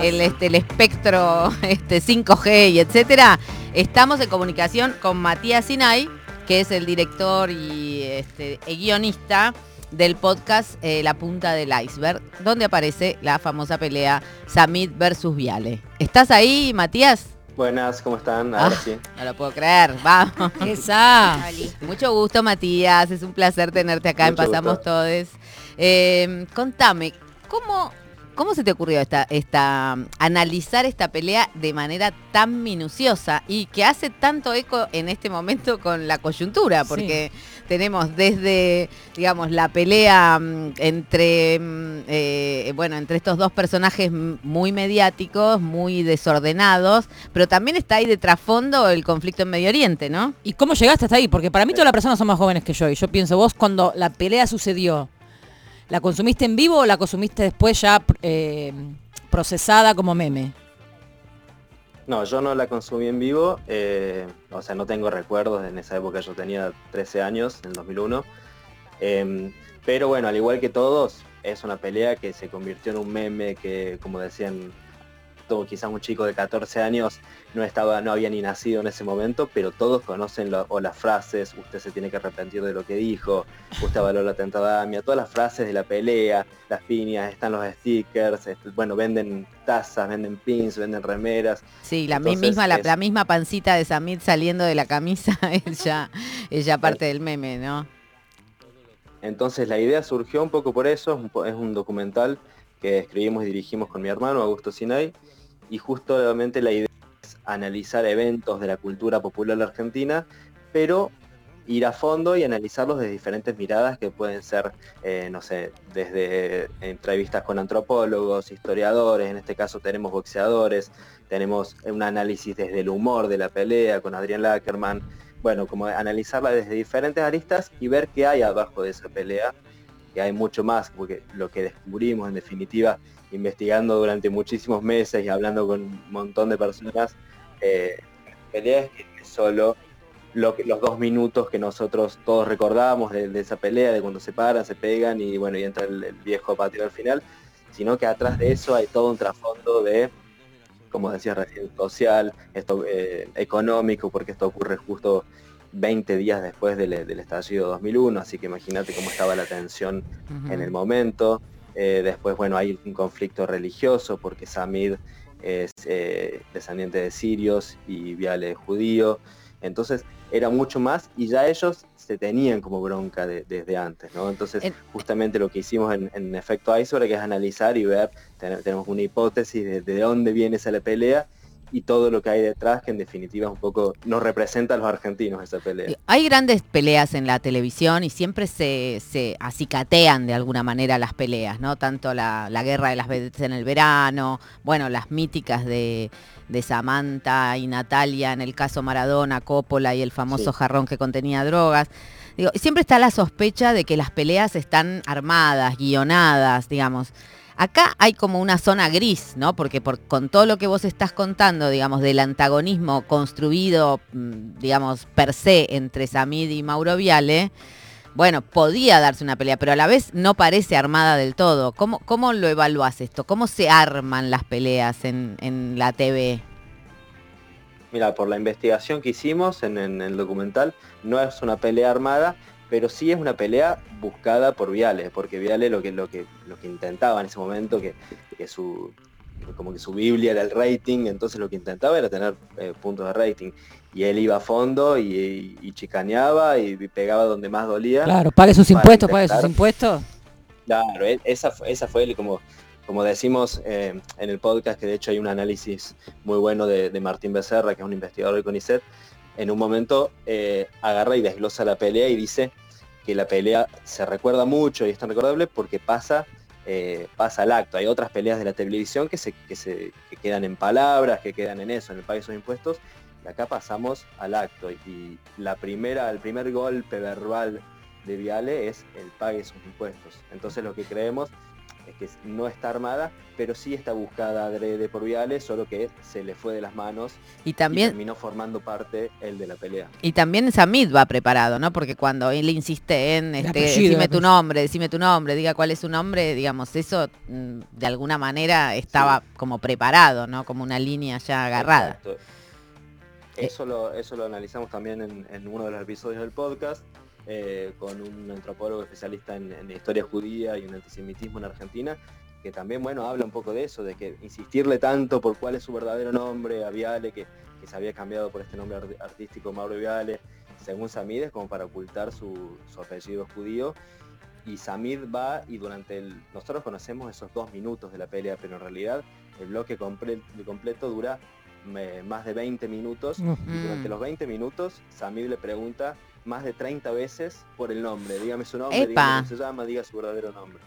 el, este, el espectro este, 5G y etcétera, estamos en comunicación con Matías Sinay, que es el director y este, guionista del podcast eh, La Punta del Iceberg, donde aparece la famosa pelea Samit versus Viale. ¿Estás ahí, Matías? Buenas, ¿cómo están? Ahora Ah, sí. No lo puedo creer, vamos. Esa. Mucho gusto, Matías. Es un placer tenerte acá en Mucho Pasamos gusto. Todes. Eh, contame, ¿cómo, ¿cómo se te ocurrió esta, esta, analizar esta pelea de manera tan minuciosa y que hace tanto eco en este momento con la coyuntura? Porque tenemos desde, digamos, la pelea mm, entre, mm, eh, bueno, entre estos dos personajes muy mediáticos, muy desordenados, pero también está ahí de trasfondo el conflicto en Medio Oriente, ¿no? ¿Y cómo llegaste hasta ahí? Porque para mí todas las personas son más jóvenes que yo. Y yo pienso, vos cuando la pelea sucedió, ¿la consumiste en vivo o la consumiste después ya eh, procesada como meme? No, yo no la consumí en vivo, eh, o sea, no tengo recuerdos, en esa época yo tenía 13 años, en el 2001. Em, pero bueno, al igual que todos, es una pelea que se convirtió en un meme que, como decían, todo, quizás un chico de 14 años no estaba, no había ni nacido en ese momento, pero todos conocen lo- o las frases, usted se tiene que arrepentir de lo que dijo, usted valoró la tentadamia, todas las frases de la pelea, las piñas, están los stickers, este, bueno, venden tazas, venden pins, venden remeras. Sí, la Entonces, misma, la, es- la misma pancita de Samit saliendo de la camisa es ya, es ya parte del meme, ¿no? Entonces la idea surgió un poco por eso, es un, es un documental que escribimos y dirigimos con mi hermano Augusto Sinay, y justamente la idea es analizar eventos de la cultura popular argentina, pero ir a fondo y analizarlos de diferentes miradas que pueden ser, eh, no sé, desde entrevistas con antropólogos, historiadores, en este caso tenemos boxeadores, tenemos un análisis desde el humor de la pelea con Adrián Lackerman, bueno, como analizarla desde diferentes aristas y ver qué hay abajo de esa pelea, que hay mucho más, porque lo que descubrimos en definitiva, investigando durante muchísimos meses y hablando con un montón de personas, eh, la pelea es que solo lo que- los dos minutos que nosotros todos recordamos de, de esa pelea, de cuando se paran, se pegan y bueno, y entra el, el viejo patio al final, sino que atrás de eso hay todo un trasfondo de como decía recién, social, esto eh, económico, porque esto ocurre justo 20 días después del, del estallido 2001, así que imagínate cómo estaba la tensión en el momento. Eh, después, bueno, hay un conflicto religioso, porque Samid es eh, descendiente de sirios y Viale es judío. Entonces era mucho más y ya ellos se tenían como bronca de- desde antes, ¿no? Entonces En- justamente lo que hicimos en, en efecto iceberg que es analizar y ver, ten- tenemos una hipótesis de, de dónde viene esa la pelea y todo lo que hay detrás que en definitiva es un poco nos representa a los argentinos esa pelea. Hay grandes peleas en la televisión y siempre se, se acicatean de alguna manera las peleas, ¿no? Tanto la, la guerra de las vedettes en el verano, bueno, las míticas de, de Samantha y Natalia en el caso Maradona, Coppola y el famoso Sí. jarrón que contenía drogas. Digo, siempre está la sospecha de que las peleas están armadas, guionadas, digamos. Acá hay como una zona gris, ¿no? Porque por, con todo lo que vos estás contando, digamos, del antagonismo construido, mm, digamos, per se entre Samid y Mauro Viale, bueno, podía darse una pelea, pero a la vez no parece armada del todo. ¿Cómo, cómo lo evaluás esto? ¿Cómo se arman las peleas en, en la TV? Mira, por la investigación que hicimos en, en el documental, no es una pelea armada, pero sí es una pelea buscada por Viale, porque Viale lo que, lo que, lo que intentaba en ese momento, que, que su, como que su Biblia era el rating, entonces lo que intentaba era tener eh, puntos de rating. Y él iba a fondo y, y chicaneaba y pegaba donde más dolía. Claro, pague sus impuestos, pague sus impuestos. Claro, e- esa, fue- esa fue el- como, como decimos eh, en el podcast, que de hecho hay un análisis muy bueno de, de Martín Becerra, que es un investigador del CONICET, en un momento eh, agarra y desglosa la pelea y dice que la pelea se recuerda mucho y es tan recordable porque pasa, eh, pasa al acto. Hay otras peleas de la televisión que, se, que, se, que quedan en palabras, que quedan en eso, en el de sus impuestos, y acá pasamos al acto. Y la primera, el primer golpe verbal de Viale es el pague sus impuestos. Entonces lo que creemos que no está armada, pero sí está buscada adrede por Viale, solo que se le fue de las manos Y también- terminó formando parte el de la pelea. Y también Samid va preparado, ¿no? Porque cuando él insiste en, este, apellido, decime tu nombre, decime tu nombre, diga cuál es su nombre, digamos, eso mm, de alguna manera estaba como preparado, ¿no? Como una línea ya agarrada. Exacto. Eso lo, eso lo analizamos también en, en uno de los episodios del podcast, eh, con un antropólogo especialista en, en historia judía y en antisemitismo en Argentina, que también bueno habla un poco de eso, de que insistirle tanto por cuál es su verdadero nombre a Viale, que, que se había cambiado por este nombre art- artístico Mauro Viale, según Samid es como para ocultar su, su apellido judío. Y Samid va y durante el... Nosotros conocemos esos dos minutos de la pelea, pero en realidad el bloque comple- completo dura eh, más de 20 minutos. Y durante los 20 minutos Samid le pregunta más de 30 veces por el nombre. Dígame su nombre, dígame cómo se llama, diga su verdadero nombre.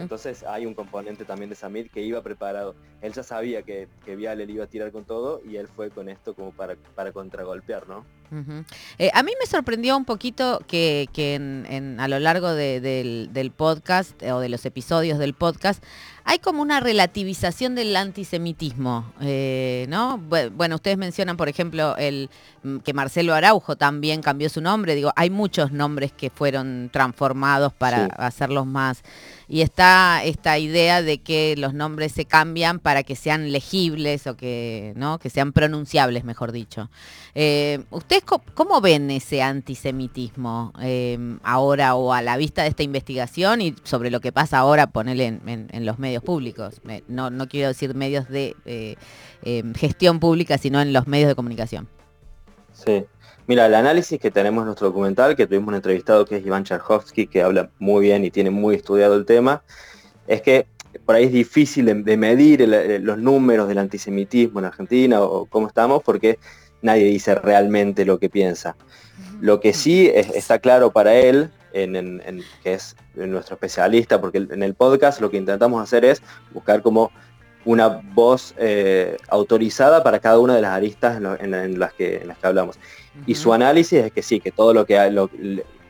Entonces hay un componente también de Samir que iba preparado. Él ya sabía que, que Viale le iba a tirar con todo y él fue con esto como para, para contragolpear, ¿no? Eh, a mí me sorprendió un poquito que, que en- en- a lo largo de- del, del podcast eh, o de los episodios del podcast hay como una relativización del antisemitismo, eh, ¿no? Bu- Bueno, ustedes mencionan, por ejemplo, el mm, que Marcelo Araujo también cambió su nombre. Digo, hay muchos nombres que fueron transformados para Sí. hacerlos más. Y está esta idea de que los nombres se cambian para que sean legibles o que, ¿no? que sean pronunciables, mejor dicho. Eh, ¿Ustedes co- cómo ven ese antisemitismo eh, ahora o a la vista de esta investigación y sobre lo que pasa ahora, ponerle en, los medios públicos? No, no quiero decir medios de eh, eh, gestión pública, sino en los medios de comunicación. Sí. Mira, el análisis que tenemos en nuestro documental, que tuvimos un entrevistado que es Iván Charhovsky, que habla muy bien y tiene muy estudiado el tema, es que por ahí es difícil de, medir el- los números del antisemitismo en Argentina o cómo estamos, porque nadie dice realmente lo que piensa. Lo que sí es- está claro para él, en, en- en- que es nuestro especialista, porque en el podcast lo que intentamos hacer es buscar como una voz eh, autorizada para cada una de las aristas en, lo- en- en las, que, en las que hablamos. Y su análisis es que sí, que todo lo que lo-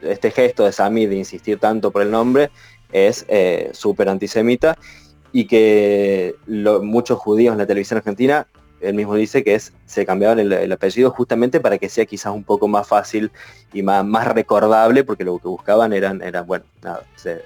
este gesto de Sami de insistir tanto por el nombre es eh, súper antisemita y que lo- muchos judíos en la televisión argentina, él mismo dice que es, se cambiaban el, el apellido justamente para que sea quizás un poco más fácil y más, más recordable, porque lo que buscaban eran, eran bueno, nada, ser,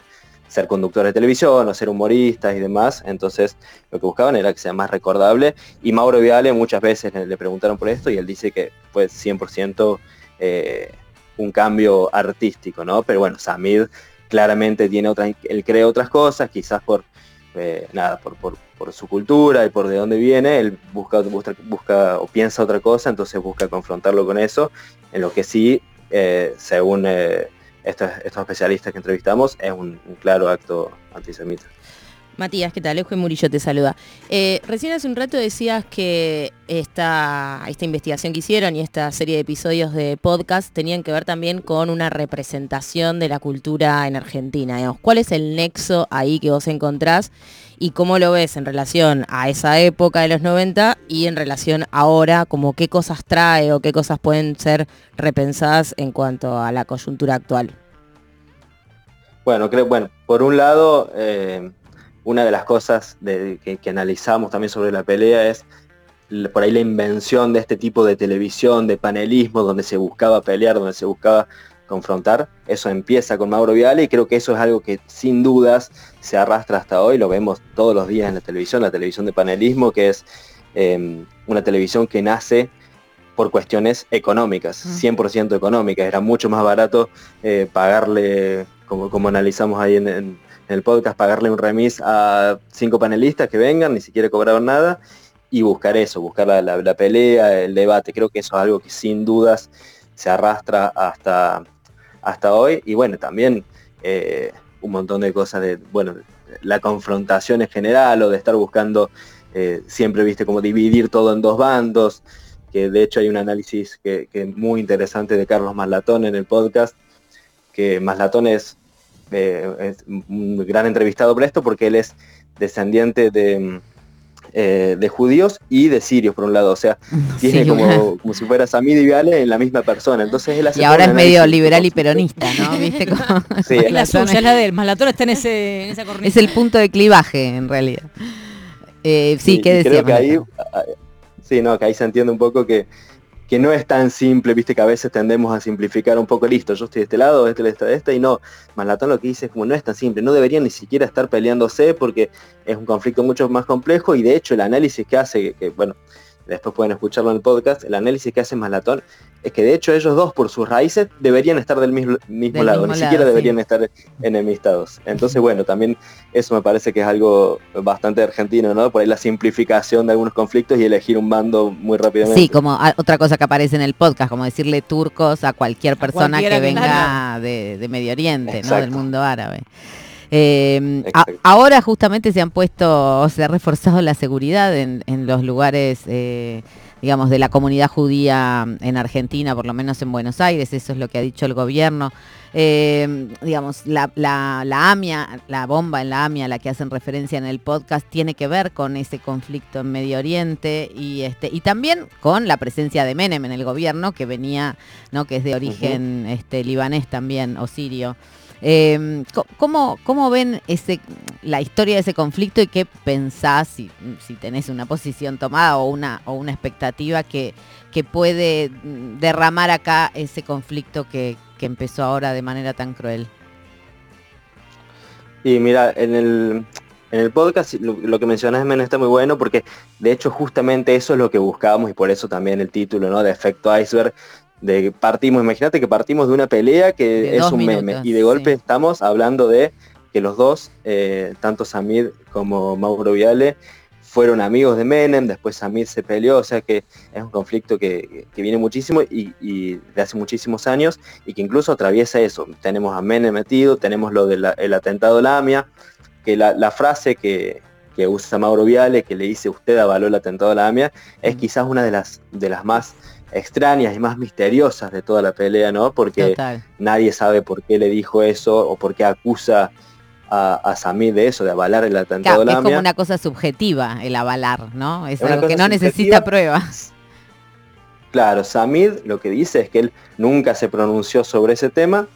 conductores de televisión o ser humoristas y demás, entonces lo que buscaban era que sea más recordable y Mauro Viale muchas veces le, preguntaron por esto y él dice que fue 100% eh, un cambio artístico, ¿no? Pero bueno, Samid claramente tiene otra, él cree otras cosas, quizás por eh, nada, por, por, su cultura y por de dónde viene, él busca, busca, busca o piensa otra cosa, entonces busca confrontarlo con eso, en lo que sí, eh, según eh, estos, estos especialistas que entrevistamos, es un claro acto antisemita. Matías, ¿qué tal? Eugen Murillo te saluda. Eh, recién hace un rato decías que esta, esta investigación que hicieron y esta serie de episodios de podcast tenían que ver también con una representación de la cultura en Argentina. ¿Cuál es el nexo ahí que vos encontrás y cómo lo ves en relación a esa época de los 90 y en relación ahora, como qué cosas trae o qué cosas pueden ser repensadas en cuanto a la coyuntura actual? Bueno, creo, bueno, por un lado, eh, una de las cosas de- que, que analizamos también sobre la pelea es por ahí la invención de este tipo de televisión, de panelismo, donde se buscaba pelear, donde se buscaba confrontar. Eso empieza con Mauro Viale y creo que eso es algo que sin dudas se arrastra hasta hoy, lo vemos todos los días en la televisión, la televisión de panelismo, que es eh, una televisión que nace por cuestiones económicas, 100% económicas. Era mucho más barato eh, pagarle, como, como analizamos ahí en, en- en el podcast, pagarle un remis a cinco panelistas que vengan, ni siquiera cobraban nada, y buscar eso, buscar la, la- pelea, el debate. Creo que eso es algo que sin dudas se arrastra hasta, hasta hoy. Y bueno, también eh, un montón de cosas de, bueno, la confrontación en general o de estar buscando eh, siempre, viste, como dividir todo en dos bandos, que de hecho hay un análisis que, que muy interesante de Carlos Maslatón en el podcast, que Maslatón es, eh, es un gran entrevistado por esto porque él es descendiente de, eh, de judíos y de sirios por un lado, o sea, tiene Sí. como, como si fuera Samid y Viale en la misma persona, entonces él hace Y ahora es medio liberal y peronista, ¿no? ¿Viste cómo? Sí, Es la suya, es la de él. Malatón está en, ese, en esa cornisa. Es el punto de clivaje, en realidad. Eh, sí, Y- ¿qué y decía? creo que ahí, ah, sí, no, que ahí se entiende un poco que, que no es tan simple, viste que a veces tendemos a simplificar un poco, listo, yo estoy de este lado, este está de este, y no, Malatón lo que dice es como no es tan simple, no deberían ni siquiera estar peleándose porque es un conflicto mucho más complejo y de hecho el análisis que hace, que, bueno, después pueden escucharlo en el podcast, el análisis que hace Malatón es que de hecho ellos dos por sus raíces deberían estar del mismo, mismo Del lado, mismo ni lado, siquiera sí. deberían estar enemistados. Entonces bueno, también eso me parece que es algo bastante argentino, ¿no? Por ahí la simplificación de algunos conflictos y elegir un bando muy rápidamente. Sí, como a- otra cosa que aparece en el podcast, como decirle turcos a cualquier persona que venga de, de Medio Oriente, ¿no? Del mundo árabe. Eh, a- Exacto. ahora justamente se han puesto, o se ha reforzado la seguridad en, en los lugares, eh, digamos, de la comunidad judía en Argentina, por lo menos en Buenos Aires, eso es lo que ha dicho el gobierno. Eh, digamos, la, la- la AMIA, la bomba en la AMIA, a la que hacen referencia en el podcast, tiene que ver con ese conflicto en Medio Oriente y este y también con la presencia de Menem en el gobierno, que venía, ¿no? que es de origen este, libanés también, o sirio. Co- ¿cómo, ¿Cómo ven ese, la historia de ese conflicto y qué pensás, si, si tenés una posición tomada o una, o una expectativa que, que puede derramar acá ese conflicto que, que empezó ahora de manera tan cruel? Y mira, en el, en el podcast lo, lo que mencionas Men está muy bueno porque de hecho justamente eso es lo que buscábamos y por eso también el título, ¿no? De efecto iceberg. De que partimos, imagínate que partimos de una pelea que De es un meme minutos, y de golpe sí. estamos hablando de que los dos, eh, tanto Samid como Mauro Viale, fueron amigos de Menem, después Samid se peleó, o sea que es un conflicto que, que viene muchísimo y, y de hace muchísimos años y que incluso atraviesa eso. Tenemos a Menem metido, tenemos lo del el atentado a la AMIA, que la, la frase que, que usa Mauro Viale, que le dice usted avaló el atentado a la AMIA, es quizás una de las, de las más extrañas y más misteriosas de toda la pelea, ¿no? Porque Total. nadie sabe por qué le dijo eso o por qué acusa a, a Samir de eso, de avalar el atentado Claro, es como una cosa subjetiva el avalar, ¿no? Es algo que no necesita pruebas. Claro, Samid lo que dice es que él nunca se pronunció sobre ese tema,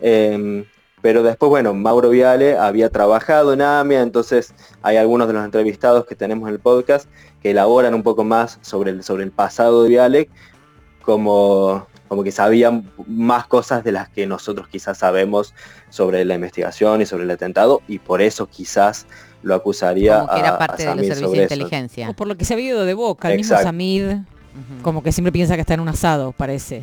eh, pero después, bueno, Mauro Viale había trabajado en AMIA, entonces hay algunos de los entrevistados que tenemos en el podcast que elaboran un poco más sobre el, sobre el pasado de Viale, como, como que sabían más cosas de las que nosotros quizás sabemos sobre la investigación y sobre el atentado, y por eso quizás lo acusaría Como que era a- a parte de los servicios eso. inteligencia. O por lo que se ha habido de boca, el mismo. Samid, como que siempre piensa que está en un asado, parece.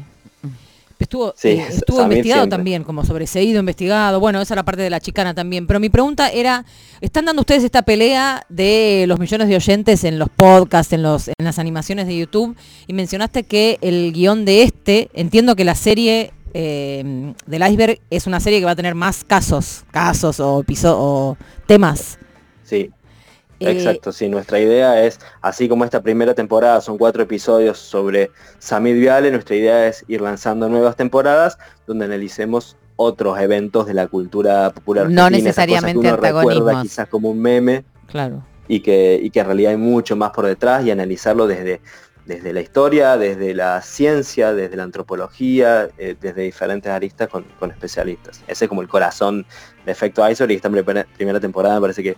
Estuvo, Sí, eh, estuvo investigado siempre. también, como sobreseído, investigado. Bueno, esa era parte de la chicana también. Pero mi pregunta era, ¿están dando ustedes esta pelea de los millones de oyentes en los podcasts, en, los, en las animaciones de YouTube? Y mencionaste que el guion de este, entiendo que la serie eh, del iceberg es una serie que va a tener más casos, casos o, episo- o temas. Sí, Eh, exacto, sí, nuestra idea es, así como esta primera temporada son cuatro episodios sobre Samid Viale, nuestra idea es ir lanzando nuevas temporadas donde analicemos otros eventos de la cultura popular No cosas que necesariamente uno recuerda quizás como un meme Claro. y que, y que en realidad hay mucho más por detrás y analizarlo desde, desde la historia, desde la ciencia, desde la antropología, eh, desde diferentes aristas con, con especialistas. Ese es como el corazón de Efecto Iceberg y esta primera, primera temporada me parece que,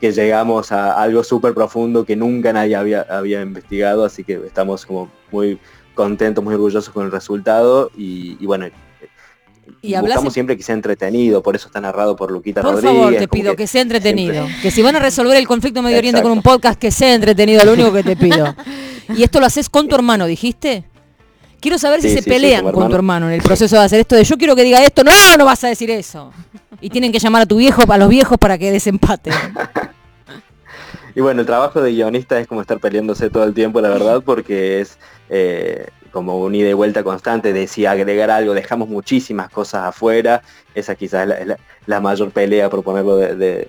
que llegamos a algo súper profundo que nunca nadie había, había investigado, así que estamos como muy contentos, muy orgullosos con el resultado y, y bueno, Y hablas buscamos siempre que sea entretenido, por eso está narrado por Luquita Por Rodríguez. favor, te pido que, sea entretenido. siempre- Que si van a resolver el conflicto Medio Oriente con un podcast, que sea entretenido, lo único que te pido. y esto lo haces con tu hermano, dijiste. Quiero saber si Sí, se sí, pelean con tu hermano. en el proceso de hacer esto de yo quiero que diga esto, no, no vas a decir eso. Y tienen que llamar a tu viejo, a los viejos para que desempate. Y bueno, el trabajo de guionista es como estar peleándose todo el tiempo, la verdad, porque es eh, como un ida y vuelta constante de si agregar algo, dejamos muchísimas cosas afuera, esa quizás es la, es la- la mayor pelea, por ponerlo de, de-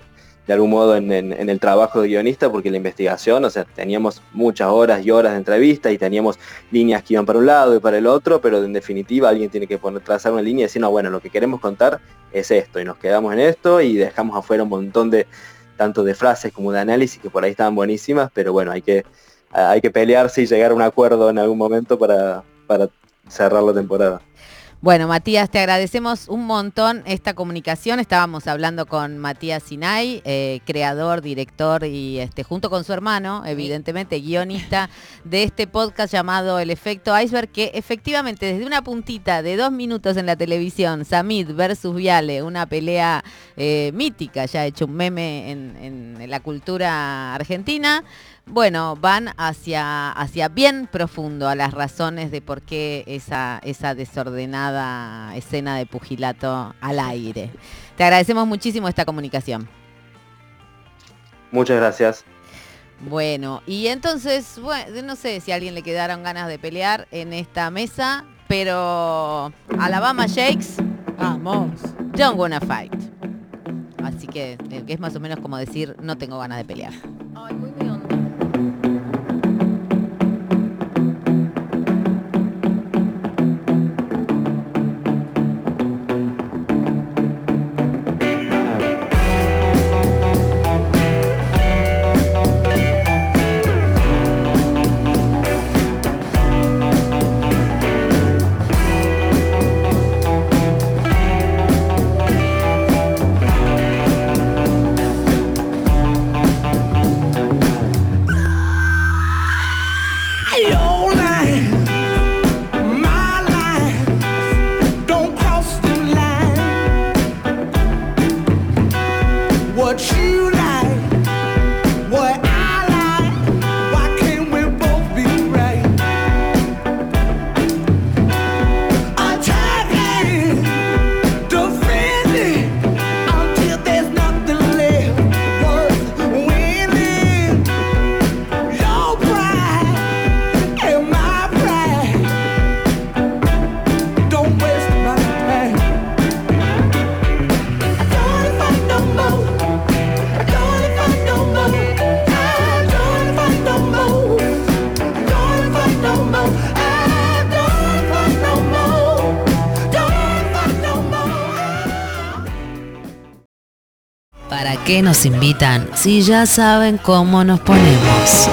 de algún modo en, el trabajo de guionista, porque la investigación, o sea, teníamos muchas horas y horas de entrevista y teníamos líneas que iban para un lado y para el otro, pero en definitiva alguien tiene que poner, trazar una línea y decir, no, bueno, lo que queremos contar es esto, y nos quedamos en esto y dejamos afuera un montón de tanto de frases como de análisis que por ahí estaban buenísimas, pero bueno, hay que, hay que pelearse y llegar a un acuerdo en algún momento para, para cerrar la temporada. Bueno, Matías, te agradecemos un montón esta comunicación. Estábamos hablando con Matías Sinay, eh, creador, director y este, junto con su hermano, evidentemente guionista de este podcast llamado El Efecto Iceberg, que efectivamente desde una puntita de dos minutos en la televisión, Samid versus Viale, una pelea eh, mítica, ya ha hecho un meme en, en la cultura argentina. Bueno, van hacia, hacia bien profundo a las razones de por qué esa, esa desordenada escena de pugilato al aire. Te agradecemos muchísimo esta comunicación. Muchas gracias. Bueno, y entonces, bueno, no sé si a alguien le quedaron ganas de pelear en esta mesa, pero Alabama Shakes, vamos, don't wanna fight. Así que, eh, que es más o menos como decir, no tengo ganas de pelear. Qué nos invitan si ya saben cómo nos ponemos?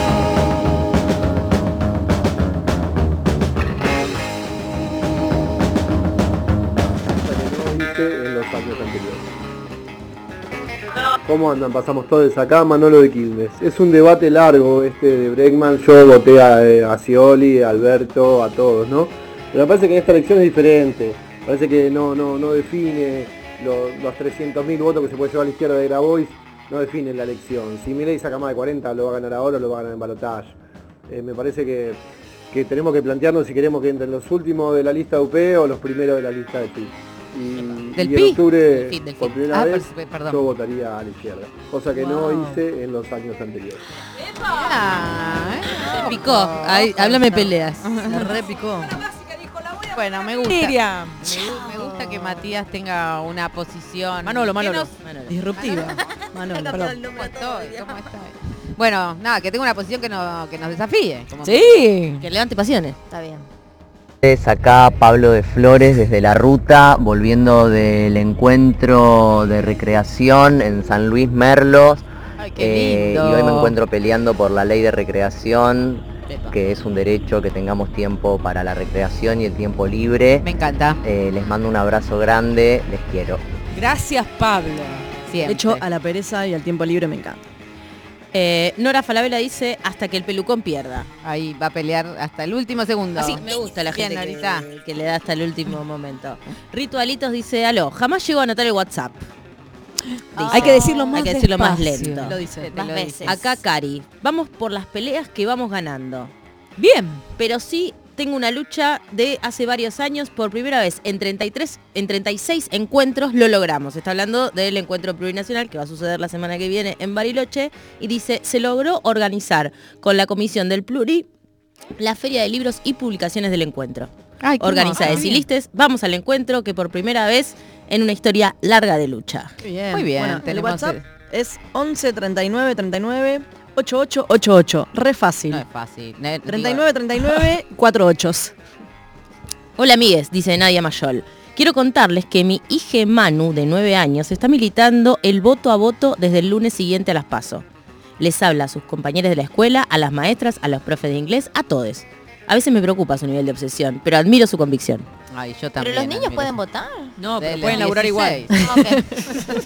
¿Cómo andan? Pasamos todos acá, Manolo de Quilmes. Es un debate largo este de Bregman, yo voté a, eh, a Scioli, a Alberto, a todos, ¿no? Pero me parece que en esta elección es diferente. Parece que no, no, no define lo- los 300.000 votos que se puede llevar a la izquierda de Grabois, no define la elección. Si Milei saca más de 40, lo va a ganar ahora o lo va a ganar en balotaje. Eh, me parece que, que tenemos que plantearnos si queremos que entren los últimos de la lista UP o los primeros de la lista de PI. Y, ¿Del y en octubre, Del PI, del por PI. primera Ah, vez, per- perdón. yo votaría a la izquierda, cosa que no hice en los años anteriores. Se picó. Ay, háblame peleas. Se repicó. Bueno, me gusta. Miriam. Me, gu- me gusta que Matías tenga una posición. Manolo, Manolo. nos- Disruptiva. Manolo, perdón. ¿Cómo estoy? ¿Cómo estoy? Bueno, nada, que tenga una posición que, no, que nos desafíe. como- Sí. Que levante pasiones. Está bien. Es acá Pablo de Flores desde la ruta, volviendo del encuentro de recreación en San Luis Merlos. Ay, qué Eh, lindo. y hoy me encuentro peleando por la ley de recreación, que es un derecho que tengamos tiempo para la recreación y el tiempo libre. Me encanta. Eh, les mando un abrazo grande, les quiero. Gracias, Pablo. De hecho, a la pereza y al tiempo libre me encanta. Eh, Nora Falabella dice hasta que el pelucón pierda. Ahí va a pelear hasta el último segundo. Así, me gusta la gente que, que le da hasta el último momento. Ritualitos dice, aló, jamás llego a anotar el WhatsApp. Dice. Hay que decirlo más Hay que decirlo más despacio. lento. Lo dice. Más veces. Acá Cari, vamos por las peleas que vamos ganando. Bien. Pero sí tengo una lucha de hace varios años, por primera vez en 33, en 36 encuentros lo logramos. Está hablando del encuentro plurinacional que va a suceder la semana que viene en Bariloche y dice, se logró organizar con la comisión del Pluri la Feria de Libros y Publicaciones del Encuentro. Ay, qué Organiza hermoso. de Silistes, vamos al encuentro que por primera vez en una historia larga de lucha. Qué bien. Muy bien, Bueno, el WhatsApp el- es 11 39 39 8888. Re fácil. No es fácil. Ne- 39 39 48. Hola amigues, dice Nadia Mayol. Quiero contarles que mi hija Manu, de 9 años, está militando el voto a voto desde el lunes siguiente a las PASO. Les habla a sus compañeros de la escuela, a las maestras, a los profes de inglés, a todos. A veces me preocupa su nivel de obsesión, pero admiro su convicción. Ay, yo Pero también. los niños admiro. pueden votar. No, pero pueden laburar igual. 16.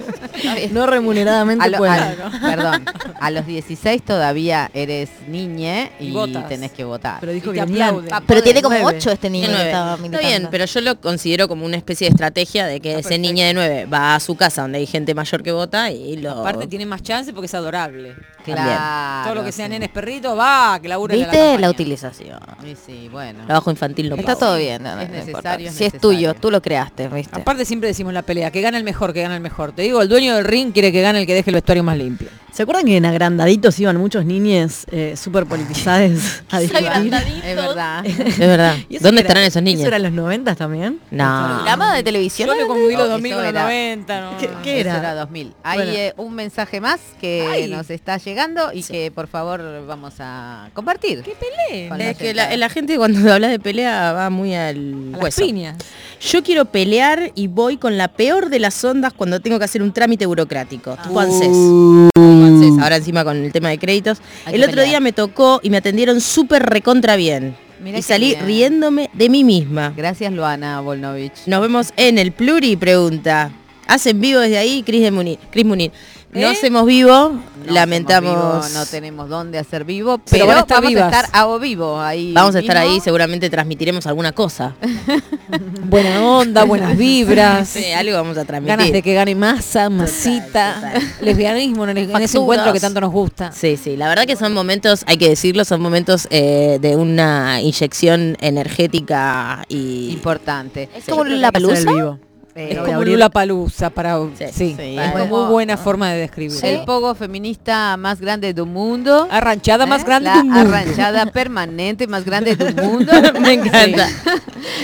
No remuneradamente A lo- pueden. a- perdón, a los 16 todavía eres niñe y, Y tenés que votar. Pero dijo. Papá Pero tiene como nueve. 8 este niño De que estaba Está bien, pero yo lo considero como una especie de estrategia de que ese niño de 9 va a su casa donde hay gente mayor que vota y lo... Aparte tiene más chance porque es adorable. Claro. Todo lo que sea sí. nenes perritos, va, que laburen en ¿Viste la la, utilización? Y sí, bueno. Trabajo infantil no Está pago. todo bien. no, no, Es no necesario, es si es necesario. tuyo, tú lo creaste, ¿viste? Aparte siempre decimos la pelea, que gana el mejor, que gana el mejor. Te digo, el dueño del ring quiere que gane el que deje el vestuario más limpio. ¿Se acuerdan que en agrandaditos iban muchos niñes eh, súper politizados a discutir? Es verdad. Es verdad. ¿Y eso ¿Dónde era- estarán esos niños? ¿Eso era los 90 también? No. ¿Programa de televisión? Yo le confundí los No, 2000 eso con los era- 90. No. ¿Qué, qué Eso era? era 2000. Hay Bueno. eh, un mensaje más que Ay. nos está llegando y que por favor vamos a compartir. ¿Qué Es que la, la gente cuando habla de pelea va muy al A las hueso. piñas. Yo quiero pelear y voy con la peor de las ondas cuando tengo que hacer un trámite burocrático. Ah. Juan Cés. Uh. Juan Cés, ahora encima con el tema de créditos. Hay el otro pelear. día me tocó y me atendieron súper recontra bien. Mirá y salí bien. riéndome de mí misma. Gracias Luana Volnovich. Nos vemos en el Pluri, pregunta. ¿Hacen vivo desde ahí? Cris de Munir. Cris Munir. No ¿Eh? hacemos vivo, No lamentamos. hacemos vivo, no tenemos dónde hacer vivo, Pero vamos vivas. a estar a vivo ahí. Vamos a estar mismo. ahí, seguramente transmitiremos alguna cosa. Buena onda, buenas vibras. Sí, algo vamos a transmitir. Ganas de que gane masa, masita, lesbianismo en, el- en ese encuentro que tanto nos gusta. Sí, sí, la verdad que son momentos, hay que decirlo, son momentos eh, de una inyección energética y Importante. Es como la palusa. Eh, Es como abrir. Lula Palusa para. Sí, Sí, es para- muy buena forma de describir. El pogo feminista más grande del mundo. Arranchada más ¿eh? grande La del mundo. arranchada permanente más grande del mundo. me encanta.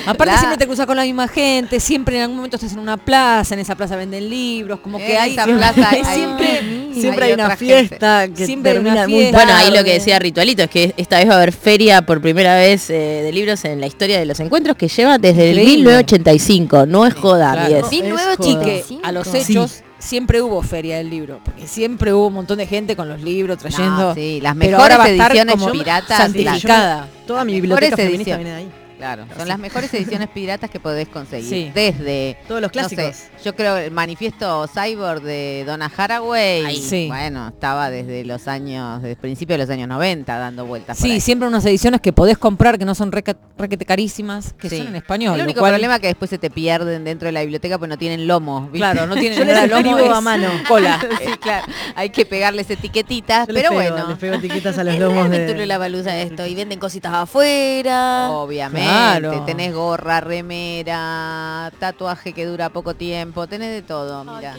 Aparte La- siempre te cruzas con la misma gente, siempre en algún momento estás en una plaza, en esa plaza venden libros, como que hay esa plaza hay- siempre Siempre hay, una otra gente. fiesta que Siempre una termina. Bueno, ahí lo que decía Ritualito es que esta vez va a haber feria por primera vez eh, de libros en la historia de los encuentros que lleva desde el Increíble. 1985. No es joda, Claro. amigues. Sí, Es nuevo joda. y que a los Sí. hechos siempre hubo feria del libro, porque siempre hubo un montón de gente con los libros trayendo. No, sí, las mejores ediciones como piratas. santificada. Toda mi biblioteca feminista ediciones. viene de ahí. Claro, son las mejores ediciones piratas que podés conseguir. Sí. Desde Todos los no sé, clásicos. yo creo el manifiesto Cyborg de Donna Haraway. Ay, sí. Bueno, estaba desde los años, desde principios de los años 90 dando vueltas. por Sí, ahí. siempre unas ediciones que podés comprar que no son requete carísimas, que son en español. El único cual- problema es que después se te pierden dentro de la biblioteca porque no tienen lomo. ¿viste? Claro, no tienen Yo les lomo, es a mano. Cola. sí, claro. Hay que pegarles etiquetitas, Yo les pero pego, bueno. les pego etiquetas a los lomos de... la esto. Y venden cositas afuera. Obviamente, Claro. tenés gorra, remera, tatuaje que dura poco tiempo, tenés de todo, mira.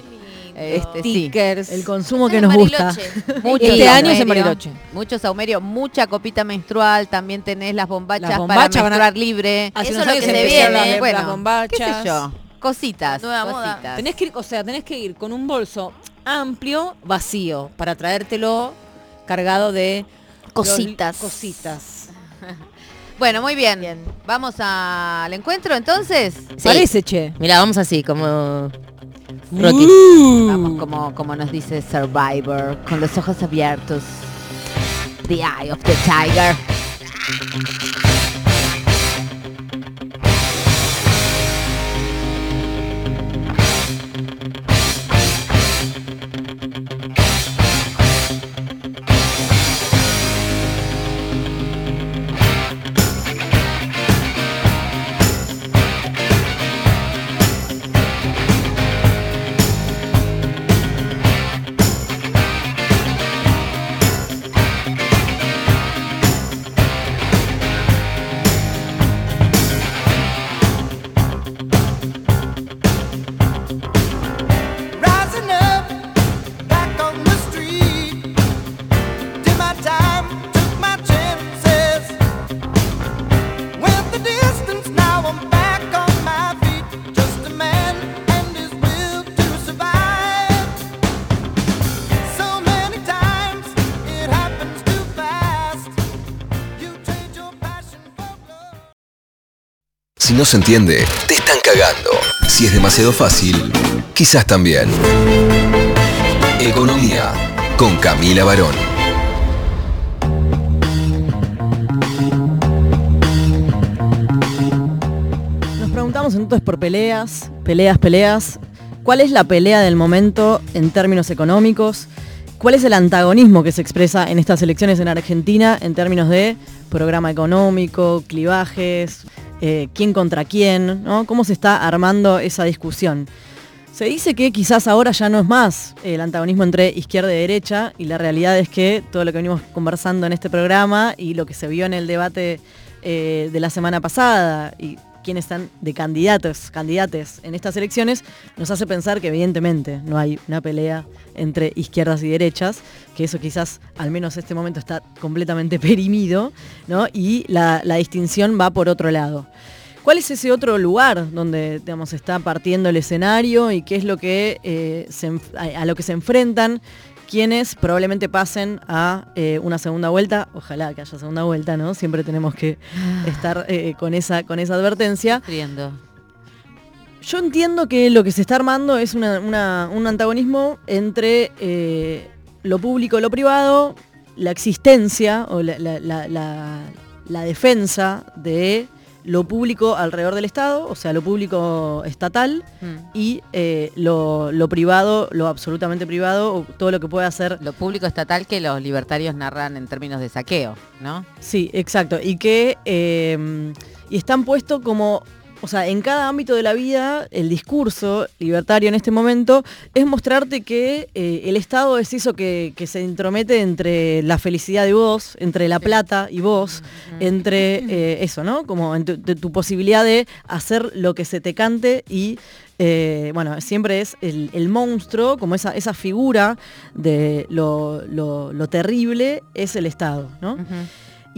Este, sí. Stickers. El consumo que en nos gusta. Bariloche. Mucho Este año es en saumerio, Bariloche. Mucho saumerio, mucha copita menstrual, también tenés las bombachas, Las bombachas para van a- menstruar libre. Hace Eso es lo que se empezaron viene. las, Bueno, las bombachas. ¿Qué sé yo? Cositas, Nueva moda. cositas. Tenés que ir, o sea, tenés que ir con un bolso amplio, vacío, para traértelo cargado de los- Cositas. Bueno, muy bien. Vamos al encuentro entonces. Parece, che. Mira, vamos así, como Rocky. Vamos como, como nos dice Survivor, con los ojos abiertos. The Eye of the Tiger. No se entiende, te están cagando. Si es demasiado fácil, quizás también. Economía con Camila Barón. Nos preguntamos entonces por peleas, peleas, peleas. ¿Cuál es la pelea del momento en términos económicos? ¿Cuál es el antagonismo que se expresa en estas elecciones en Argentina en términos de programa económico, clivajes, eh, quién contra quién, ¿no? ¿Cómo se está armando esa discusión? Se dice que quizás ahora ya no es más el antagonismo entre izquierda y derecha y la realidad es que todo lo que venimos conversando en este programa y lo que se vio en el debate eh, de la semana pasada y quienes están de candidatos, candidates en estas elecciones, nos hace pensar que evidentemente no hay una pelea entre izquierdas y derechas, que eso quizás al menos en este momento está completamente perimido, ¿no? Y la, distinción va por otro lado. ¿Cuál es ese otro lugar donde digamos, está partiendo el escenario y qué es lo que, eh, a lo que se enfrentan quienes probablemente pasen a eh, una segunda vuelta? Ojalá que haya segunda vuelta, ¿no? Siempre tenemos que estar eh, con, esa, con esa advertencia. Yo entiendo que lo que se está armando es una- una- un antagonismo entre eh, lo público y lo privado, la existencia o la- la- la defensa de lo público alrededor del Estado, o sea, lo público estatal, y eh, lo, lo privado, lo absolutamente privado, o todo lo que pueda hacer Lo público estatal que los libertarios narran en términos de saqueo, ¿no? Sí, exacto. Y que eh, y están puestos como, o sea, en cada ámbito de la vida, el discurso libertario en este momento es mostrarte que eh, el Estado es eso que, que se intromete entre la felicidad de vos, entre la plata y vos, entre eh, eso, ¿no? Como en tu, de tu posibilidad de hacer lo que se te cante y eh, bueno, siempre es el, el monstruo, como esa, esa figura de lo, lo- lo terrible, es el Estado, ¿no?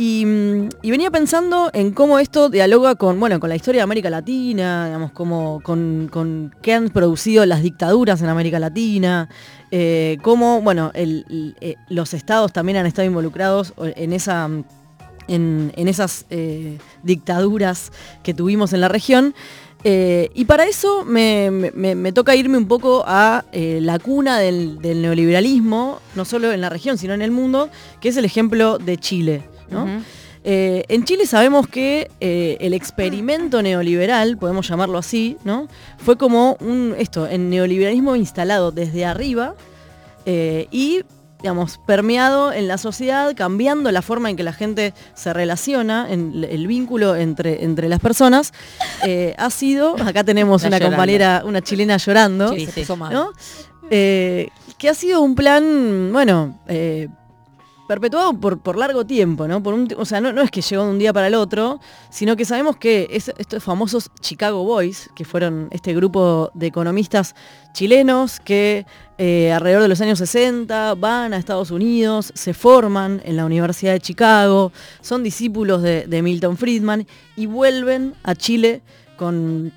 Y venía pensando en cómo esto dialoga con, bueno, con la historia de América Latina, digamos, como con, qué han producido las dictaduras en América Latina, eh, cómo, bueno, eh, los estados también han estado involucrados mm, en, esas eh, dictaduras que tuvimos en la región. Y para eso me, toca irme un poco a la cuna del neoliberalismo, no solo en la región, sino en el mundo, que es el ejemplo de Chile. ¿No? Eh, en Chile sabemos que eh, el experimento neoliberal, podemos llamarlo así, ¿no? fue como un, esto, el neoliberalismo instalado desde arriba eh, y digamos, permeado en la sociedad, cambiando la forma en que la gente se relaciona, en el vínculo entre, entre las personas, eh, ha sido, acá tenemos Está una llorando. compañera, una chilena llorando. Eh, que ha sido un plan, bueno, eh, perpetuado por, por largo tiempo, ¿no? O sea, no, no es que llegó de un día para el otro, sino que sabemos que es- estos famosos Chicago Boys, que fueron este grupo de economistas chilenos que eh, alrededor de los años 60 van a Estados Unidos, se forman en la Universidad de Chicago, son discípulos de, Milton Friedman y vuelven a Chile con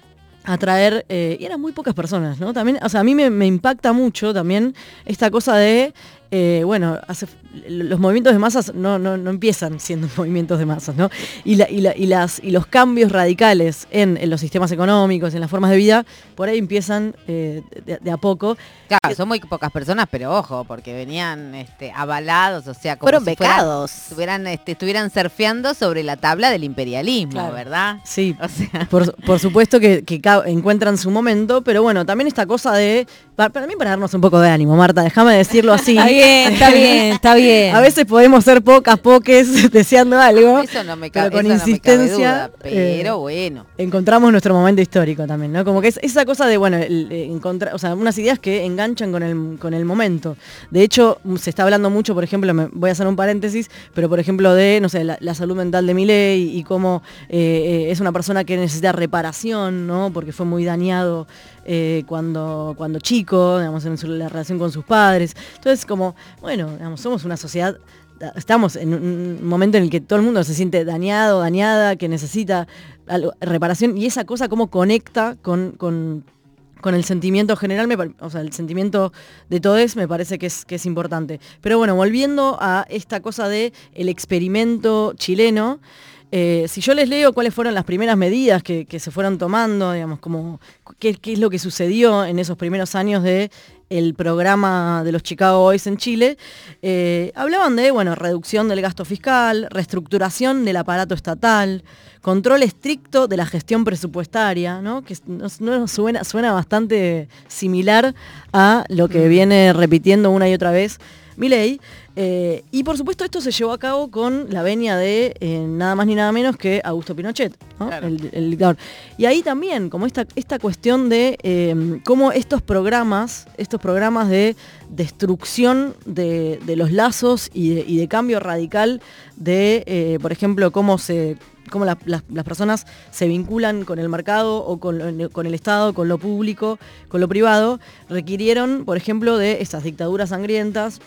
a traer, eh, y eran muy pocas personas, ¿no? También, o sea, a mí me, me impacta mucho también esta cosa de, eh, bueno, hace- los movimientos de masas no, no, no empiezan siendo movimientos de masas, ¿no? Y, la- y la- y las, y los cambios radicales en, en los sistemas económicos, en las formas de vida, por ahí empiezan eh, de, de a poco. Claro, son muy pocas personas, pero ojo, porque venían este, avalados, o sea, como Fueron si fueran- becados. estuvieran, este, estuvieran surfeando sobre la tabla del imperialismo, Claro. ¿verdad? Sí, O sea, por, por supuesto que, encuentran su momento, pero bueno, también esta cosa de, pa- para mí para darnos un poco de ánimo, Marta, déjame decirlo así. Está bien, está bien, está bien. A veces podemos ser pocas, poques, deseando algo. eso no me pero cabe, con eso no me cabe insistencia. duda, pero eh, bueno. encontramos nuestro momento histórico también, ¿no? Como que es esa cosa de, bueno, el- eh, encontrar, o sea, unas ideas que enganchan con el, con el momento. De hecho, mm, se está hablando mucho, por ejemplo, me, voy a hacer un paréntesis, pero por ejemplo de, no sé, la, la salud mental de Milei y cómo eh, eh, es una persona que necesita reparación, ¿no? Porque fue muy dañado eh, cuando, cuando chico, digamos, en la relación con sus padres. Entonces, como, bueno, digamos, somos una sociedad estamos en un momento en el que todo el mundo se siente dañado, dañada, que necesita reparación y esa cosa cómo conecta con, con- con el sentimiento general, o sea, el sentimiento de todos me parece que es, que es importante. Pero bueno, volviendo a esta cosa de experimento chileno, Eh, si yo les leo cuáles fueron las primeras medidas que, que se fueron tomando, digamos, como qué, qué es lo que sucedió en esos primeros años de el programa de los Chicago Boys en Chile, eh, hablaban de, bueno, reducción del gasto fiscal, reestructuración del aparato estatal, control estricto de la gestión presupuestaria, ¿no? que no, no suena, suena bastante similar a lo que viene repitiendo una y otra vez Milei. Eh, y por supuesto esto se llevó a cabo con la venia de eh, nada más ni nada menos que Augusto Pinochet, ¿no? el, el dictador. Y ahí también, como esta, esta cuestión de eh, cómo estos programas, estos programas de destrucción de, de los lazos y de, y de cambio radical de, eh, por ejemplo, cómo se cómo la- las- las personas se vinculan con el mercado o con, con el Estado, con lo público, con lo privado, requirieron, por ejemplo, de esas dictaduras sangrientas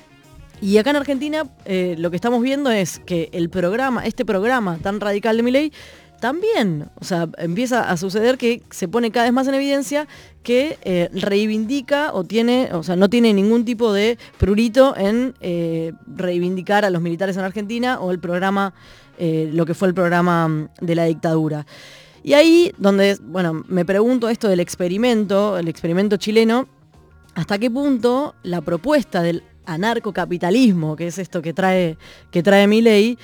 y acá en Argentina eh, lo que estamos viendo es que el programa, este programa tan radical de Milei, también, o sea, empieza a suceder que se pone cada vez más en evidencia que eh, reivindica o tiene, o sea, no tiene ningún tipo de prurito en eh, reivindicar a los militares en Argentina o el programa, lo que fue el programa mm, de la dictadura. Y ahí donde, bueno, me pregunto esto del experimento, el experimento chileno, hasta qué punto la propuesta del anarcocapitalismo, que es esto que trae, que trae mi ley,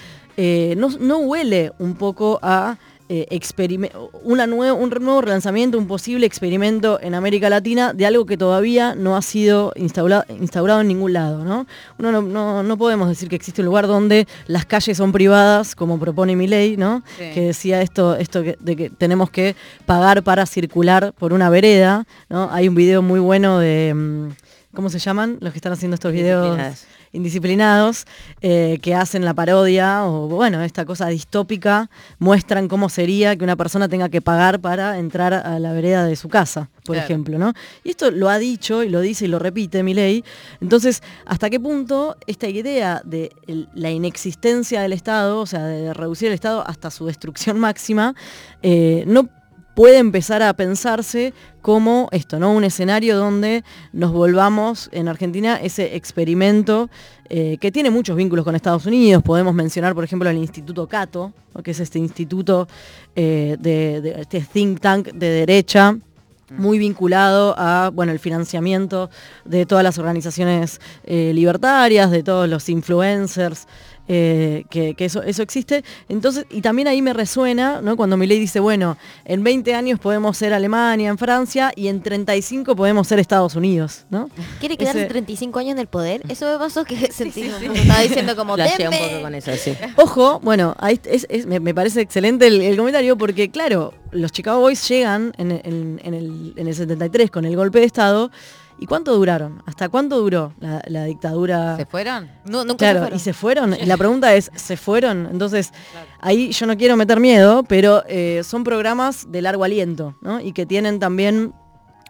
no, no huele un poco a eh, una nue- un nuevo relanzamiento, un posible experimento en América Latina de algo que todavía no ha sido instaura- instaurado en ningún lado. ¿no? Uno no, no- no podemos decir que existe un lugar donde las calles son privadas, como propone mi ley, ¿no? Sí. que decía esto, esto que- de que tenemos que pagar para circular por una vereda. ¿no? Hay un video muy bueno de... ¿Cómo se llaman los que están haciendo estos videos? Indisciplinados. eh, que hacen la parodia o bueno, esta cosa distópica, muestran cómo sería que una persona tenga que pagar para entrar a la vereda de su casa, por Claro. ejemplo, ¿no? Y esto lo ha dicho y lo dice y lo repite Milei. Entonces, ¿hasta qué punto esta idea de la inexistencia del Estado, o sea, de reducir el Estado hasta su destrucción máxima, eh, no puede empezar a pensarse como esto, ¿no? Un escenario donde nos volvamos en Argentina ese experimento eh, que tiene muchos vínculos con Estados Unidos. Podemos mencionar, por ejemplo, el Instituto Cato, ¿no? que es este instituto eh, de, de- este think tank de derecha muy vinculado a bueno el financiamiento de todas las organizaciones eh, libertarias, de todos los influencers, eh, que, que eso, eso existe. Entonces, y también ahí me resuena, ¿no? Cuando Milei dice, bueno, en 20 años podemos ser Alemania, en Francia, y en 35 podemos ser Estados Unidos, ¿no? ¿Quiere quedarse Ese- 35 años en el poder? Eso me pasó que sentí estaba diciendo como Flashea un "Denme". poco con eso, sí. Ojo, bueno, ahí es- es- me, me parece excelente el, el comentario porque, claro, los Chicago Boys llegan en, en- en el, en el 73 con el golpe de Estado. ¿Y cuánto duraron? ¿Hasta cuánto duró la, la dictadura? ¿Se fueron? No, nunca Claro, se fueron. y se fueron. La pregunta es, ¿se fueron? Entonces, ahí yo no quiero meter miedo, pero eh, son programas de largo aliento, ¿no? Y que tienen también,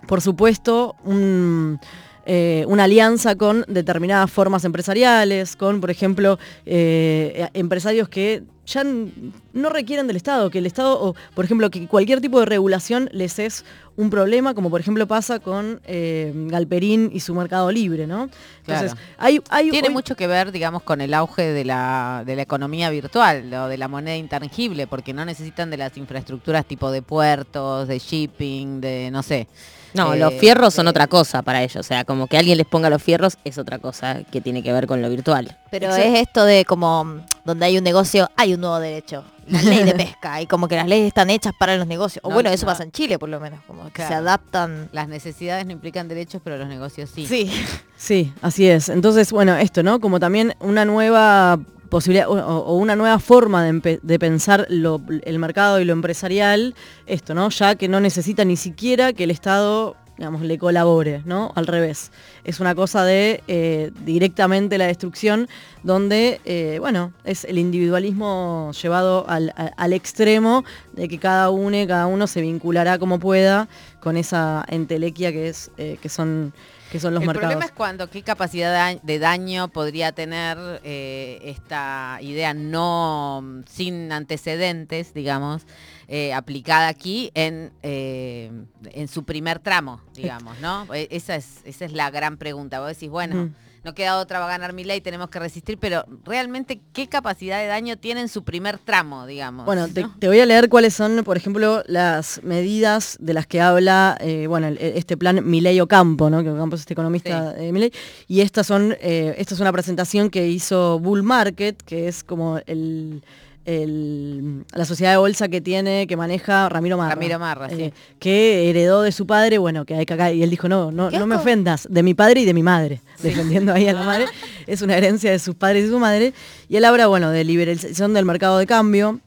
por supuesto, un, eh, una alianza con determinadas formas empresariales, con, por ejemplo, eh, empresarios que ya no requieren del Estado, que el Estado, o por ejemplo, que cualquier tipo de regulación les es un problema, como por ejemplo pasa con eh, Galperín y su mercado libre, ¿no? Entonces, Claro. hay, hay Tiene hoy- mucho que ver, digamos, con el auge de la, de la economía virtual o de la moneda intangible, porque no necesitan de las infraestructuras tipo de puertos, de shipping, de no sé. No, Eh, los fierros son de- otra cosa para ellos. O sea, como que alguien les ponga los fierros es otra cosa que tiene que ver con lo virtual. Pero Exacto. es esto de como mm, donde hay un negocio, hay un nuevo derecho. La ley de pesca. Y como que las leyes están hechas para los negocios. O No, bueno, eso no. pasa en Chile por lo menos. Como que se adaptan. Las necesidades no implican derechos, pero los negocios sí. Sí. Sí, así es. Entonces, bueno, esto, ¿no? Como también una nueva posibilidad o, una nueva forma de, pensar el mercado y lo empresarial, esto, ¿no? Ya que no necesita ni siquiera que el Estado, digamos, le colabore, ¿no? Al revés. Es una cosa de eh, directamente la destrucción, donde, eh, bueno, es el individualismo llevado al extremo de que cada uno, cada uno se vinculará como pueda con esa entelequia que es, eh, que son que son los el mercados. problema es cuando qué capacidad de da- de daño podría tener eh, esta idea no sin antecedentes, digamos, eh, aplicada aquí en, eh, en su primer tramo, digamos, ¿no? Eh, Esa es, esa es la gran pregunta. Vos decís, bueno, Mm. No queda otra, va a ganar mi ley, tenemos que resistir, pero realmente qué capacidad de daño tiene en su primer tramo, digamos. Bueno, te, ¿no? te voy a leer cuáles son, por ejemplo, las medidas de las que habla, eh, bueno, este plan Milei Ocampo, ¿no? Que Ocampo es este economista de Milei. Y estas son, eh, esta es una presentación que hizo Bull Market, que es como el, el- la sociedad de bolsa que tiene, que maneja Ramiro Marra. Ramiro Marra, sí. eh, Que heredó de su padre, bueno, que hay que acá, y él dijo, no, no, ¿Qué no me ofendas, de mi padre y de mi madre, defendiendo ahí a la madre. Es una herencia de sus padres y su madre. Y él habla, bueno, de liberalización del mercado de cambio,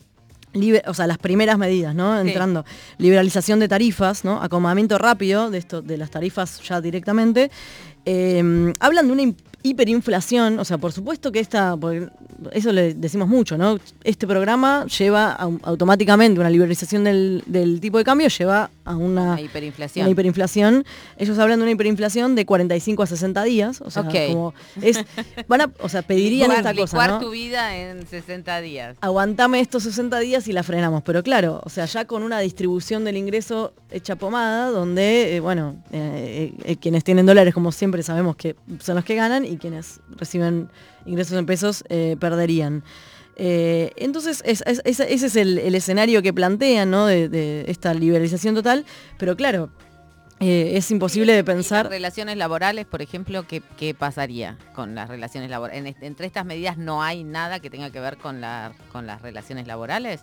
o sea, las primeras medidas, ¿no? Sí. Entrando. Liberalización de tarifas, ¿no? Acomodamiento rápido de esto, de las tarifas ya directamente. Eh, hablan de una hiperinflación, o sea, por supuesto que esta, eso le decimos mucho, ¿no? Este programa lleva a automáticamente una liberalización del, del tipo de cambio, lleva a una, Una hiperinflación. una hiperinflación. Ellos hablan de una hiperinflación de 45 a 60 días, o sea, Ok. como es, van a, o sea, pedirían Licuar- esta cosa, ¿no? tu vida en 60 días. aguantame estos 60 días y la frenamos. Pero claro, o sea, ya con una distribución del ingreso hecha pomada, donde, eh, bueno, eh, eh, quienes tienen dólares, como siempre sabemos que son los que ganan, y quienes reciben ingresos en pesos eh, perderían. Eh, entonces, es- es- es- ese es el, el escenario que plantean, ¿no? De, de esta liberalización total. Pero claro, eh, es imposible de pensar... Relaciones laborales, por ejemplo, ¿qué, qué pasaría con las relaciones laborales? En entre estas medidas no hay nada que tenga que ver con, la, con las relaciones laborales.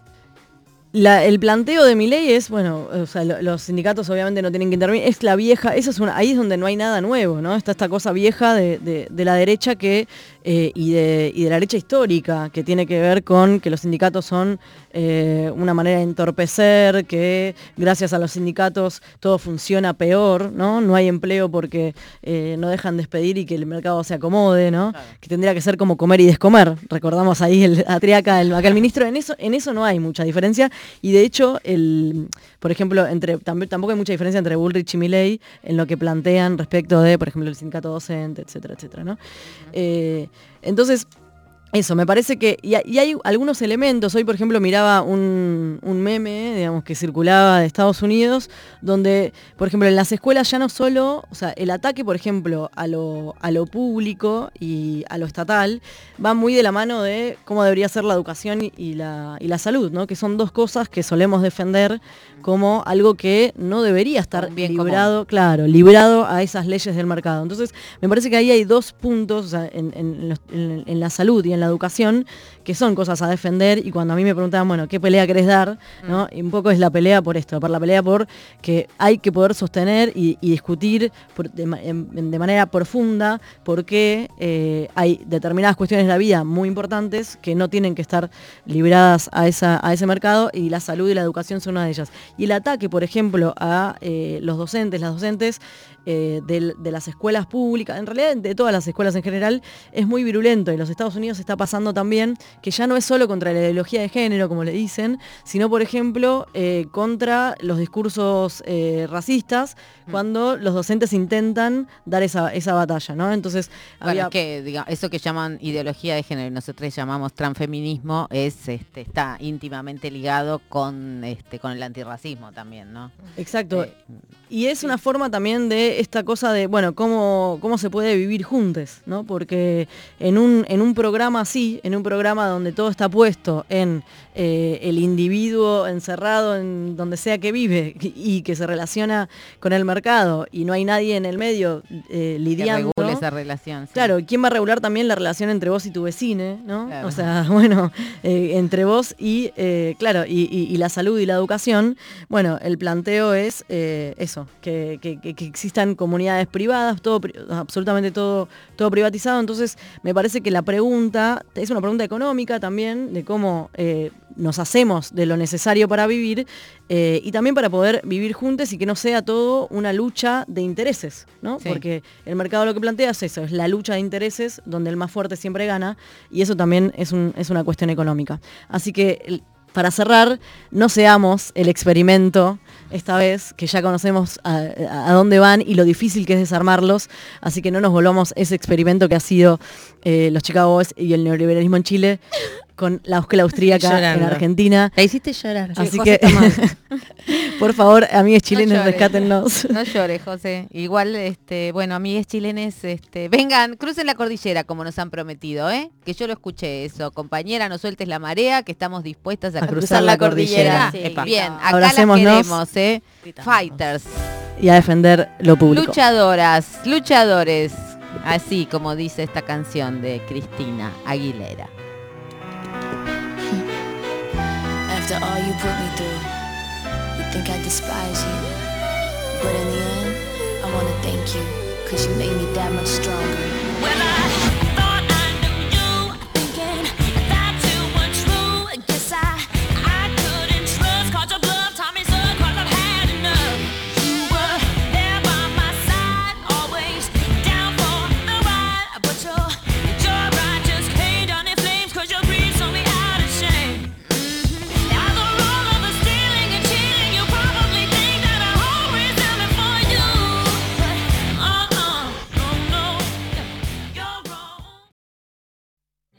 El planteo de mi ley es, bueno, o sea, lo- los sindicatos obviamente no tienen que intervenir, es la vieja, eso es una, ahí es donde no hay nada nuevo, ¿no? Está esta cosa vieja de- de la derecha que, eh, y, de, y de la derecha histórica, que tiene que ver con que los sindicatos son eh, una manera de entorpecer, que gracias a los sindicatos todo funciona peor, ¿no? No hay empleo porque eh, no dejan despedir y que el mercado se acomode, ¿no? Que tendría que ser como comer y descomer. Recordamos ahí el atriaca, el, acá el ministro, en eso, en eso no hay mucha diferencia. Y de hecho, el, por ejemplo, entre, tampoco hay mucha diferencia entre Bullrich y Milley en lo que plantean respecto de, por ejemplo, el sindicato docente, etcétera, etcétera, ¿no? Eh, entonces, eso, me parece que, y, hay- algunos elementos, hoy por ejemplo miraba un, un meme, digamos, que circulaba de Estados Unidos, donde, por ejemplo, en las escuelas ya no solo, o sea, el ataque, por ejemplo, a lo, a lo público y a lo estatal, va muy de la mano de cómo debería ser la educación y, la, y la salud, ¿no? Que son dos cosas que solemos defender como algo que no debería estar bien común. librado, claro, librado a esas leyes del mercado. Entonces, me parece que ahí hay dos puntos, o sea, en, en- en la salud y en la educación, que son cosas a defender. Y cuando a mí me preguntaban, bueno, ¿qué pelea querés dar? ¿no? Y un poco es la pelea por esto, por la pelea por que hay que poder sostener y, y discutir por- de, en- de manera profunda por qué eh, hay determinadas cuestiones de la vida muy importantes que no tienen que estar libradas a, esa, a ese mercado y la salud y la educación son una de ellas. Y el ataque, por ejemplo, a eh, los docentes, las docentes eh, del- de, las escuelas públicas, en realidad de todas las escuelas en general, es muy virulento. Y los Estados Unidos está pasando también que ya no es solo contra la ideología de género, como le dicen, sino, por ejemplo, eh, contra los discursos eh, racistas, cuando los docentes intentan dar esa, esa batalla, ¿no? Entonces, Bueno, había- es que diga, eso que llaman ideología de género y nosotros llamamos transfeminismo es este está íntimamente ligado con este con el antirracismo también, ¿no? Exacto. Y es una forma también de esta cosa de, bueno, cómo, cómo se puede vivir juntos, ¿no? Porque en un, en un programa así, en un programa donde todo está puesto en eh, el individuo encerrado en donde sea que vive y que se relaciona con el mercado y no hay nadie en el medio eh, lidiando. Esa relación. sí. Claro, ¿quién va a regular también la relación entre vos y tu vecine, no? Claro. O sea, bueno, eh, entre vos y, eh, claro, y, y- y la salud y la educación, bueno, el planteo es eh, eso, que, que- que- existan comunidades privadas, todo, absolutamente todo, todo privatizado, entonces me parece que la pregunta, es una pregunta económica también, de cómo nos hacemos de lo necesario para vivir eh, y también para poder vivir juntos y que no sea todo una lucha de intereses, ¿no? Sí. Porque el mercado lo que plantea es eso, es la lucha de intereses donde el más fuerte siempre gana y eso también es, un- es una cuestión económica. Así que para cerrar, no seamos el experimento esta vez, que ya conocemos a, a dónde van y lo difícil que es desarmarlos, así que no nos volvamos ese experimento que ha sido eh, los Chicago Boys y el neoliberalismo en Chile, con la escuela austríaca en. Argentina. La hiciste llorar. Así José que, por favor, amigos chilenos, llores. rescátennos. No llores, José. Igual, este, bueno, amigues chilenes, este, vengan, crucen la cordillera como nos han prometido, ¿eh? Que yo lo escuché eso. Compañera, no sueltes la marea, que estamos dispuestas a, cruzar, la cordillera. Bien, acá las queremos, ¿eh? Fighters, Y a defender lo público. luchadoras, luchadores. Así como dice esta canción de Cristina Aguilera. After all you put me through, you think I despise you. But in the end, I wanna thank you, cause you made me that much stronger.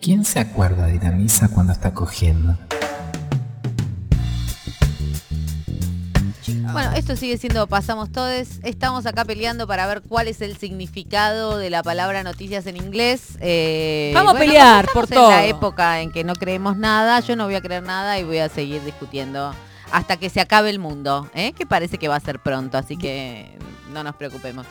¿Quién se acuerda de ir a misa cuando está cogiendo? Bueno, esto sigue siendo Pasamos Todes. Estamos acá peleando para ver cuál es el significado de la palabra noticias en inglés. Eh, Vamos a pelear por en la todo. época en que no creemos nada. Yo no voy a creer nada y voy a seguir discutiendo hasta que se acabe el mundo, ¿eh? que parece que va a ser pronto, así que no nos preocupemos.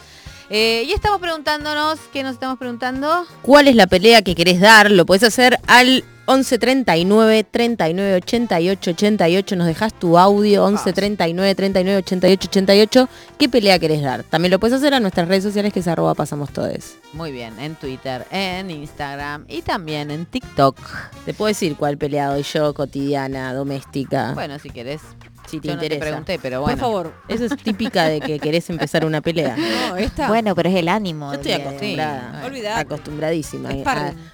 Eh, y estamos preguntándonos, ¿qué nos estamos preguntando? ¿Cuál es la pelea que querés dar? Lo puedes hacer al 11 39 39 88 88. Nos dejas tu audio 11 39 39 88 88. ¿Qué pelea querés dar? También lo puedes hacer a nuestras redes sociales que es arroba pasamos todes. Muy bien, en Twitter, en Instagram y también en TikTok. Te puedo decir cuál pelea doy yo, cotidiana, doméstica. Bueno, si querés. Si te yo no te interesa. pregunté, pero Por bueno. favor. Eso es típica de que querés empezar una pelea. No, esta. Bueno, pero es el ánimo. Yo estoy acostumbrada. Olvidate. Acostumbradísima Es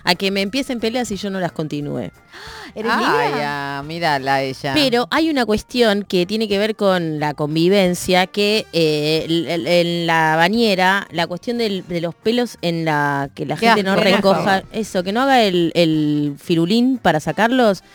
a, que me empiecen peleas y yo no las continúe. ¿Eres Ay, Libra? ya, mírala ella. Pero hay una cuestión que tiene que ver con la convivencia, que eh, en la bañera, la cuestión del- de los pelos en la que la gente no asco, por recoja, eso, que no haga el, el firulín para sacarlos, ¿Qué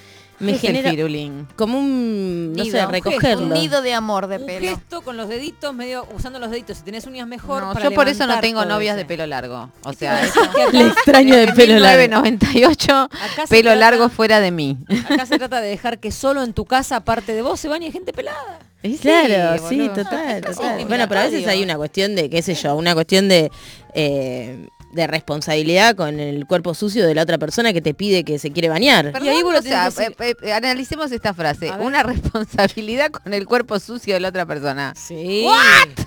me es el genera firulín? como un, no Nido, sé, un recogerlo. Un nido de amor de Un pelo. gesto con los deditos, medio usando los deditos. Si tenés uñas mejor. No, para yo por eso no tengo novias ese. de pelo largo. O Te sea, que Le extraño de pelo largo. 1998, Acá pelo trata- largo fuera de mí. Acá se trata de dejar que solo en tu casa, aparte de vos, se bañe gente pelada. Claro, sí, total. Bueno, pero a veces hay una cuestión de, qué sé yo, una cuestión de, eh, de responsabilidad con el cuerpo sucio de la otra persona que te pide que se quiere bañar. Perdón, Y ahí vos lo o sea, que eh, eh, analicemos esta frase. Una responsabilidad con el cuerpo sucio de la otra persona. Sí.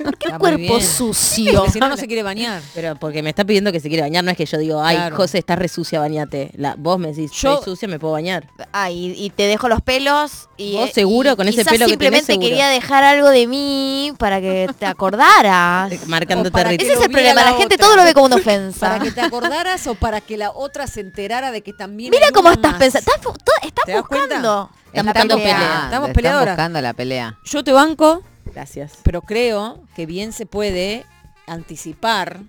¿Por qué Está cuerpo sucio? Porque si no, no se quiere bañar. Pero porque me está pidiendo que se quiere bañar, no es que yo digo, ay, Claro. José, estás re sucia, bañate. La, vos me decís, Yo- yo sucia, me puedo bañar. Ah, y, y te dejo los pelos y ¿Vos seguro y con ese pelo que tenés, simplemente seguro? quería dejar algo de mí para que te acordaras. Marcando O para que Ese es el problema, la, la gente todo lo ve como una ofensa. Para que te acordaras o para que la otra se enterara de que también. Mira hay cómo estás más. pensando. Estás, buscando. La buscando pelea. pelea. Estamos Están peleadoras. buscando la pelea. Yo te banco, Gracias. pero creo que bien se puede anticipar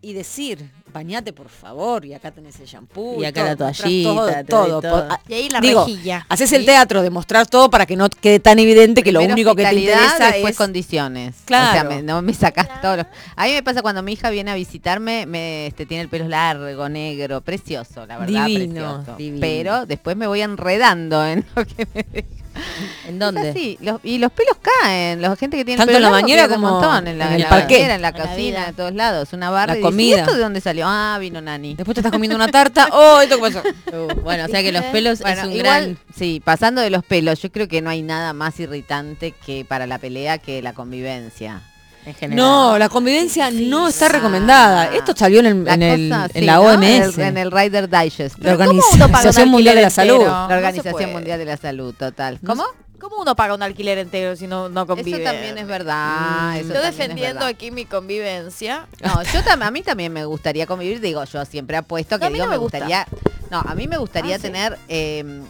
y decir, bañate por favor, y acá tenés el shampoo. Y acá la todo, mostrás toallita, todo, todo. todo. Por- Y ahí la Digo, rejilla. Haces el teatro de mostrar todo para que no quede tan evidente que lo único que te interesa después es... condiciones. Claro. O sea, me- no me sacas todos los... A mí me pasa cuando mi hija viene a visitarme, me este, tiene el pelo largo, negro, precioso, la verdad, Divino, precioso. divino. Pero después me voy enredando en lo que me deja. ¿En Es dónde? así, los- y los pelos caen, la gente que tiene Tanto pelo en la bañera pierde un como montón, en la, en en el la parqué. bañera, en la En la cocina, en todos lados, una barra La y dice, ¿y comida. esto de dónde salió? Ah, vino Nani. Después te estás comiendo una tarta. ¡Oh, esto qué pasó! Uh, bueno, o sea que los pelos Bueno, es un igual, gran... sí, pasando de los pelos, yo creo que no hay nada más irritante que para la pelea que la convivencia. En general. No, la convivencia no está recomendada. Esto salió en, el- La en, el- cosa, en sí, la ¿no? OMS. En el, en el Rider Digest. la ¿cómo uno paga un Organización Mundial de la Salud. entero? La Organización. Mundial de la Salud, total. ¿Cómo? ¿Cómo uno paga un alquiler entero si no, no convive? Eso también es verdad. eso Yo defendiendo verdad. aquí mi convivencia. No, yo a mí también me gustaría convivir, digo, yo siempre apuesto que No, a mí digo, no me, me gusta. gustaría, no, a mí me gustaría Ah, ¿sí? tener, eh,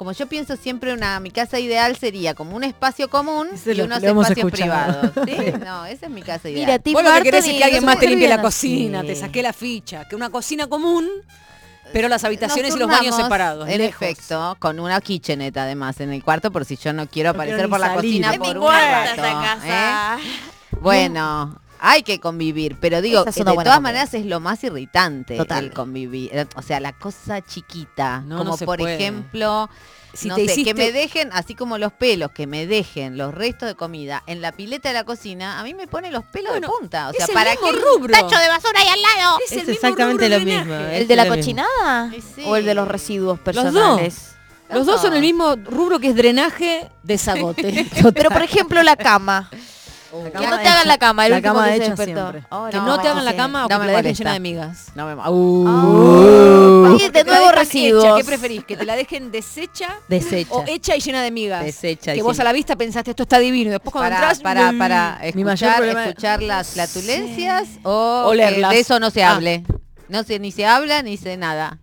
como yo pienso siempre una, mi casa ideal sería como un espacio común Ese y lo- unos lo espacios escuchado. privados. ¿sí? No, esa es mi casa ideal. Mira, Tim Vos lo que querés es que alguien más te limpie la cocina, Sí. te saqué la ficha, que una cocina común Pero las habitaciones y los baños separados. En lejos. efecto, con una kitchenette además en el cuarto por si yo no quiero No quiero aparecer por la salir. cocina Es por mi un rato. esta casa. ¿eh? Bueno, hay que convivir, pero digo, eh, de todas comida. maneras es lo más irritante Total. el convivir. Eh, O sea, la cosa chiquita, No, como no se por puede. ejemplo, Si no te sé, que hiciste- me dejen, así como los pelos, que me dejen los restos de comida en la pileta de la cocina, a mí me pone los pelos Bueno, de punta. O sea, es el ¿para mismo qué rubro. tacho de basura ahí al lado? Es, el Es mismo exactamente lo de mismo. ¿El de la cochinada? Sí. ¿O el de los residuos Los personales? dos. Los dos son el mismo rubro que es drenaje, desagote. Pero por ejemplo la cama. Que no te hagan la cama, el la último cama que se despertó. Oh, que no, te hagan la cama o No que me te la dejen llena de migas. No me oye, de la nuevo residuos. ¿Qué preferís? ¿Que te la dejen deshecha Desecha. o hecha y llena de migas? Que vos a la vista pensaste esto está divino después cuando para, entras para, para Mi mayor escuchar, escuchar las flatulencias o de eso no se Ah. hable. No se, ni se habla ni se nada.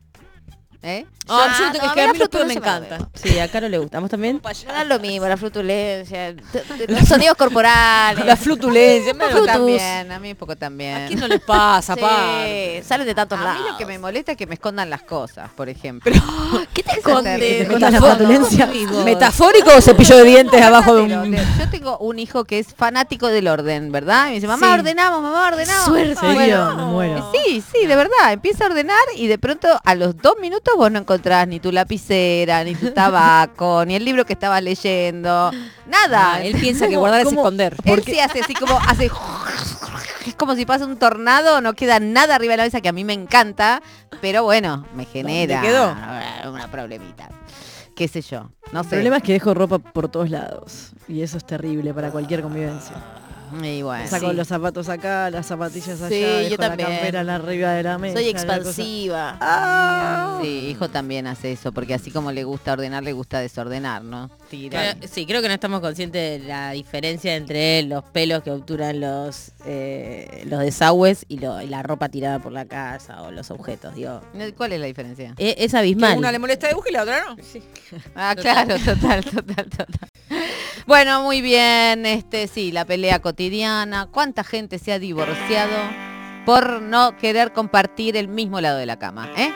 ¿Eh? Ah, Ah, yo no tengo no, que a a mí los me encantan. Sí, a Caro le gusta. ¿A vos también? No es lo mismo, la t- los sonidos corporales. La flutulencia, me Un lo poco también. a mí un poco también. ¿A quién no les pasa, Sí, salen de tantos A lados. mí lo que me molesta es que me escondan las cosas, por ejemplo. ¿Qué te Esa escondes? es la- Con la Metafor- flatulencia. ¿Metafórico o cepillo de dientes abajo de un...? Yo tengo un hijo que es fanático del orden, ¿verdad? Y me dice, mamá, Sí. ordenamos, mamá, ordenamos. Suerte. ¿Serio? bueno. Me muero. Sí, sí, de verdad. Empieza a ordenar y de pronto a los dos minutos vos no encontrás ni tu lapicera, ni tu tabaco, ni el libro que estabas leyendo. Nada. Ah, él piensa que guardar es esconder. Él sí hace así como hace es como si pasa un tornado, no queda nada arriba de la mesa que a mí me encanta, pero bueno, me genera quedó? una problemita. Qué sé yo, no El sé. problema es que dejo ropa por todos lados. Y eso es terrible para cualquier convivencia. Y bueno, Saco sí. los zapatos acá, las zapatillas allá, Sí, dejo yo la también. campera arriba de la mesa. Soy expansiva. Sí, hijo también hace eso, porque así como le gusta ordenar, le gusta desordenar, ¿no? Tira. Sí, creo que no estamos conscientes de la diferencia entre los pelos que obturan los eh, los desagües y, lo- y la ropa tirada por la casa o los objetos. Digo, ¿Cuál es la diferencia? e- es Que abismal. una le molesta dibujo y la otra no. Ah, claro, total, total, total. Bueno, muy bien, este sí, la pelea cotidiana. ¿Cuánta gente se ha divorciado por no querer compartir el mismo lado de la cama, eh?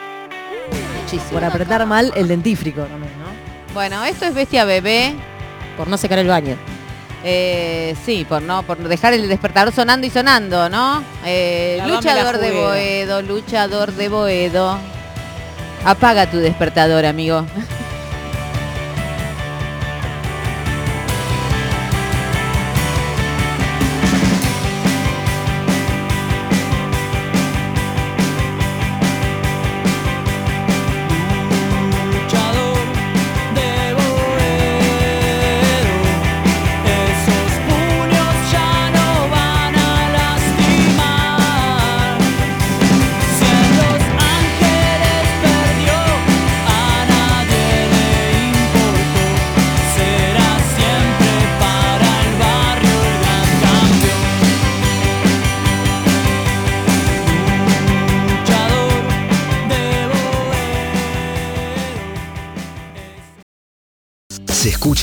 Muchísimo. Por apretar mal el dentífrico también, ¿no? Bueno, esto es Bestia Bebé. Por no secar el baño. Eh, sí, por no, por dejar el despertador sonando y sonando, ¿no? Eh, luchador de. Boedo, luchador de Boedo. Apaga tu despertador, amigo.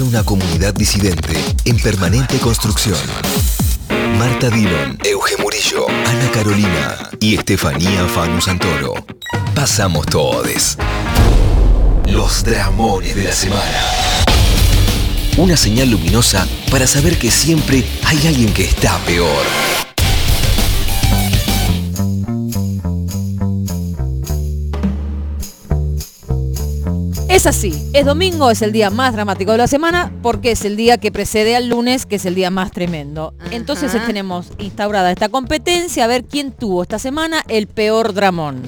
Una comunidad disidente en permanente construcción. Marta Dillon, Euge Murillo, Ana Carolina y Estefanía Fanu Santoro. Pasamos todes. Los dramones de la semana. Una señal luminosa para saber que siempre hay alguien que está peor. Es así, es domingo, es el día más dramático de la semana porque es el día que precede al lunes, que es el día más tremendo. Entonces Ajá. tenemos instaurada esta competencia a ver quién tuvo esta semana el peor dramón.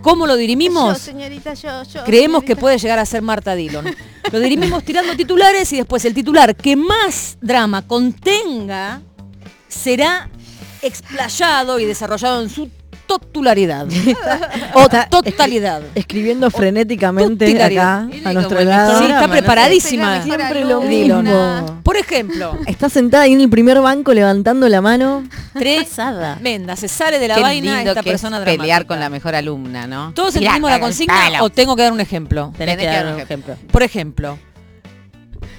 ¿Cómo lo dirimimos? Yo, señorita, yo, yo. Creemos que puede llegar a ser Marta Dillon. Lo dirimimos tirando titulares y después el titular que más drama contenga será explayado y desarrollado en su totularidad. o totalidad. Escribiendo frenéticamente acá a nuestro lado. Sí, está preparadísima. Siempre lo mismo. Por ejemplo, Está sentada ahí en el primer banco levantando la mano. tremenda, se sale de la Qué vaina lindo esta que es persona pelear dramática. con la mejor alumna, ¿no? ¿Todos Mirá, entendimos la palo. consigna o tengo que dar un ejemplo? Tenés que dar un ejemplo. Por ejemplo,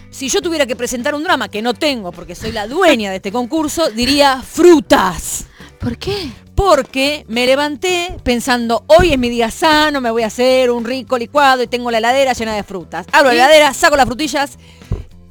si yo tuviera que presentar un drama que no tengo porque soy la dueña de este concurso, diría frutas. ¿Por qué? Porque me levanté pensando, hoy es mi día sano, me voy a hacer un rico licuado y tengo la heladera llena de frutas. Abro la heladera, saco las frutillas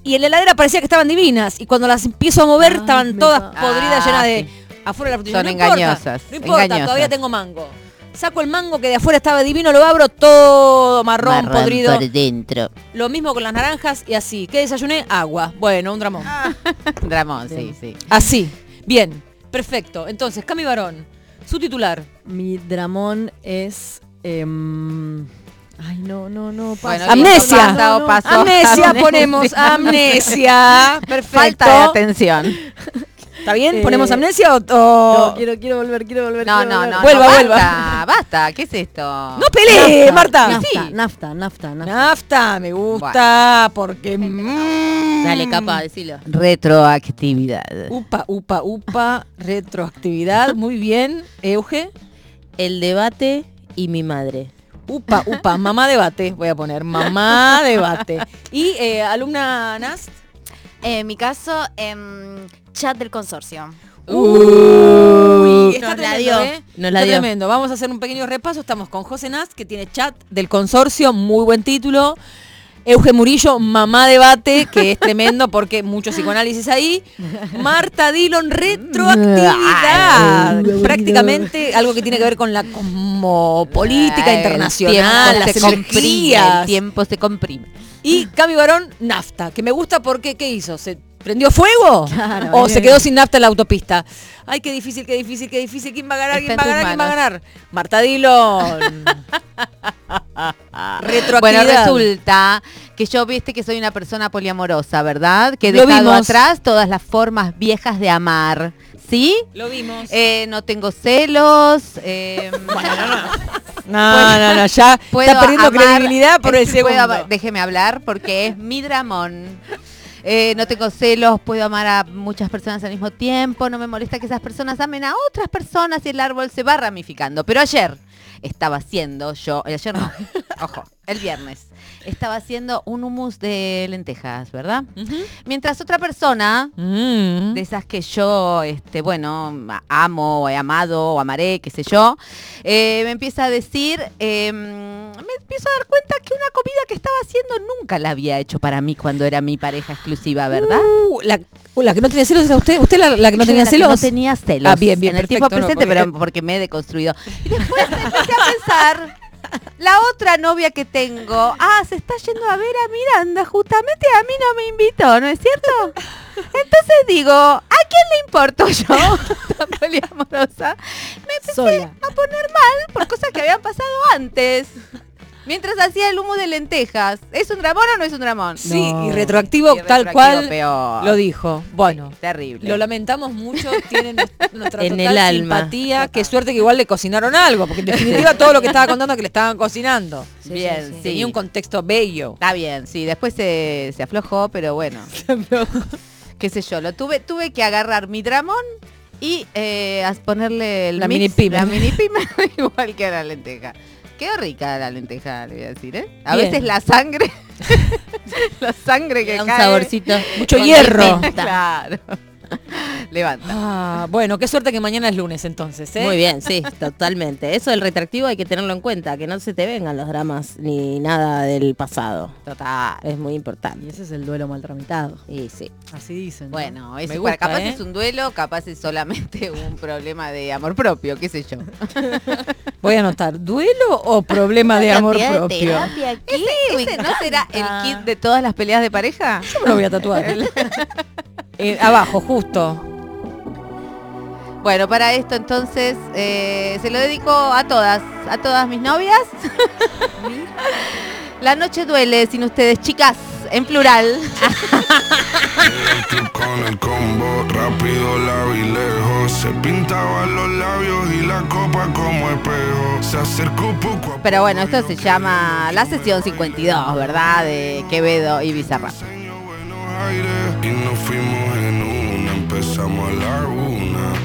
y en la heladera parecía que estaban divinas y cuando las empiezo a mover estaban todas podridas Ah, llenas de sí. afuera las frutillas. Son no importa, engañosas, no importa, engañosas. todavía tengo mango. Saco el mango que de afuera estaba divino, lo abro todo marrón, Marrón podrido. por dentro. Lo mismo con las naranjas y así. ¿Qué desayuné? Agua. Bueno, un dramón. Dramón, sí, sí. Así. Bien. Perfecto. Entonces, Cami Barón, su titular. Mi dramón es... em, ay, no, no, no. Bueno. Amnesia, Amnesia. ponemos amnesia. Perfecto. Falta de atención. ¿Está bien? Eh, ¿Ponemos amnesia o...? o- No, quiero, quiero volver, quiero volver. No, quiero no, volver. no. Vuelva, no, vuelva. Basta, basta. ¿Qué es esto? ¡No pelee, Marta! Nafta, Sí. nafta, nafta, nafta. Nafta, me gusta, porque... mm, Dale, capa, decilo. Retroactividad. Upa, upa, upa, retroactividad, muy bien. Euge, El debate y mi madre. upa, upa, mamá debate, voy a poner, mamá debate. Y eh, alumna Nast. En mi caso, em, chat del consorcio. Uy, está Nos la tremendo, dio, ¿eh? nos la Está dio. tremendo. Vamos a hacer un pequeño repaso. Estamos con José Nast, que tiene chat del consorcio, muy buen título. Euge Murillo, mamá debate, que es tremendo porque mucho psicoanálisis ahí. Marta Dillon, retroactividad. Prácticamente algo que tiene que ver con la cosmopolítica El internacional, las. El tiempo se comprime. Y Cami Barón, nafta, que me gusta porque, ¿qué hizo? ¿Se prendió fuego? Claro, ¿O se quedó sin nafta en la autopista? Ay, qué difícil, qué difícil, qué difícil. ¿Quién va a ganar? ¿Quién va a ganar? ¿Quién va a ganar? Marta Dillon. Retroactividad. Bueno, resulta que yo viste que soy una persona poliamorosa, ¿verdad? Que he Lo dejado vimos. atrás todas las formas viejas de amar. ¿Sí? Lo vimos. Eh, no tengo celos. eh, no, no, no, ya puedo está perdiendo amar- credibilidad por el puedo segundo. déjeme hablar porque es mi dramón. Eh, no tengo celos, puedo amar a muchas personas al mismo tiempo, no me molesta que esas personas amen a otras personas y el árbol se va ramificando. Pero ayer estaba haciendo yo, eh, ayer no, ojo, el viernes, estaba haciendo un humus de lentejas, ¿verdad? Mientras otra persona, Mm. de esas que yo, este, bueno, amo, o he amado, o amaré, qué sé yo, eh, me empieza a decir, eh, me empiezo a dar cuenta que una comida que estaba haciendo nunca la había hecho para mí cuando era mi pareja exclusiva, ¿verdad? Uh, la, uh, la que no tenía celos era usted. ¿Usted la, la que no Yo tenía la que celos? no tenía celos. Ah, bien, bien, En el tiempo no, presente, porque- pero porque me he deconstruido. Y después empecé a pensar, la otra novia que tengo, ah, se está yendo a ver a Miranda, justamente a mí no me invitó, ¿no es cierto? Entonces digo, ¿a quién le importo yo? Tan poliamorosa. Me empecé Sola. a poner mal por cosas que habían pasado antes. Mientras hacía el humo de lentejas. ¿Es un dramón o no es un dramón? Sí, No. y retroactivo tal retroactivo cual peor. lo dijo. Bueno, Terrible. lo lamentamos mucho, tienen nuestra En total el alma. simpatía. Qué suerte que igual le cocinaron algo, porque en definitiva todo lo que estaba contando que le estaban cocinando. Bien, sí. Tenía un contexto bello. Está bien, sí, después se, se aflojó, pero bueno. Qué sé yo, lo tuve, tuve que agarrar mi dramón y eh, a ponerle el La mix, mini pyme. La mini pyme, igual que a la lenteja. Quedó rica la lenteja, le voy a decir, ¿eh? A Bien. veces la sangre, la sangre que Da un cae. saborcito. Mucho hierro. Claro. Levanta. Ah, bueno, qué suerte que mañana es lunes entonces, ¿eh? Muy bien, sí, totalmente. Eso del retractivo hay que tenerlo en cuenta, que no se te vengan los dramas ni nada del pasado. Total. Es muy Y importante. ese es el duelo mal tramitado. Y sí. Así dicen. ¿no? Bueno, es Me igual, gusta, capaz ¿eh? es un duelo, capaz es solamente un problema de amor propio, qué sé yo. Voy a anotar, ¿duelo o problema de amor de propio? terapia ¿Ese no será el encanta. kit de todas las peleas de pareja? Yo me lo voy a tatuar. Eh, abajo, justo. Bueno, para esto entonces eh, se lo dedico a todas, a todas mis novias. La noche duele sin ustedes, chicas, en plural. Tú con el combo, rápido la vi lejos. Se pintaban los labios y la copa como espejo. Se acercó poco a poco. Pero bueno, esto se llama la sesión 52, ¿verdad? De Quevedo y Bizarrap. Buenos Aires y nos fuimos en una. Empezamos a la una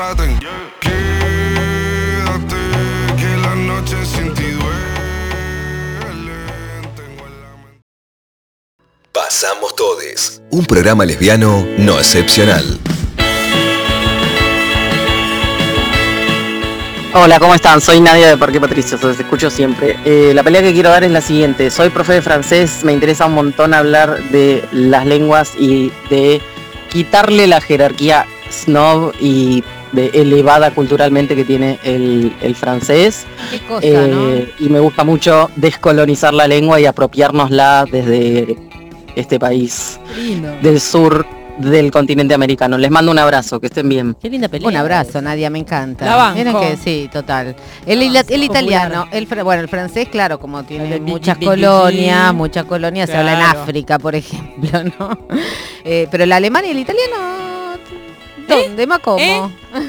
maltraten. Quédate, que la noche sin ti Pasamos todes. Un programa lesbiano no excepcional. Hola, ¿cómo están? Soy Nadia de Parque Patricio, los escucho siempre. Eh, la pelea que quiero dar es la siguiente. Soy profe de francés, me interesa un montón hablar de las lenguas y de quitarle la jerarquía snob y de elevada culturalmente que tiene el, el francés. Qué cosa, Eh, Y me gusta mucho descolonizar la lengua y apropiárnosla desde este país del sur del continente americano. Les mando un abrazo, que estén bien. Qué linda pelea. Un abrazo, Nadia, me encanta. La banco. Miren que sí, total. El, italiano, el, bueno, el francés, claro, como tiene muchas colonias, muchas colonias, se habla en. África, por ejemplo, ¿no? Eh, pero el alemán y el italiano, ¿dónde? ¿Más cómo? ¿Eh?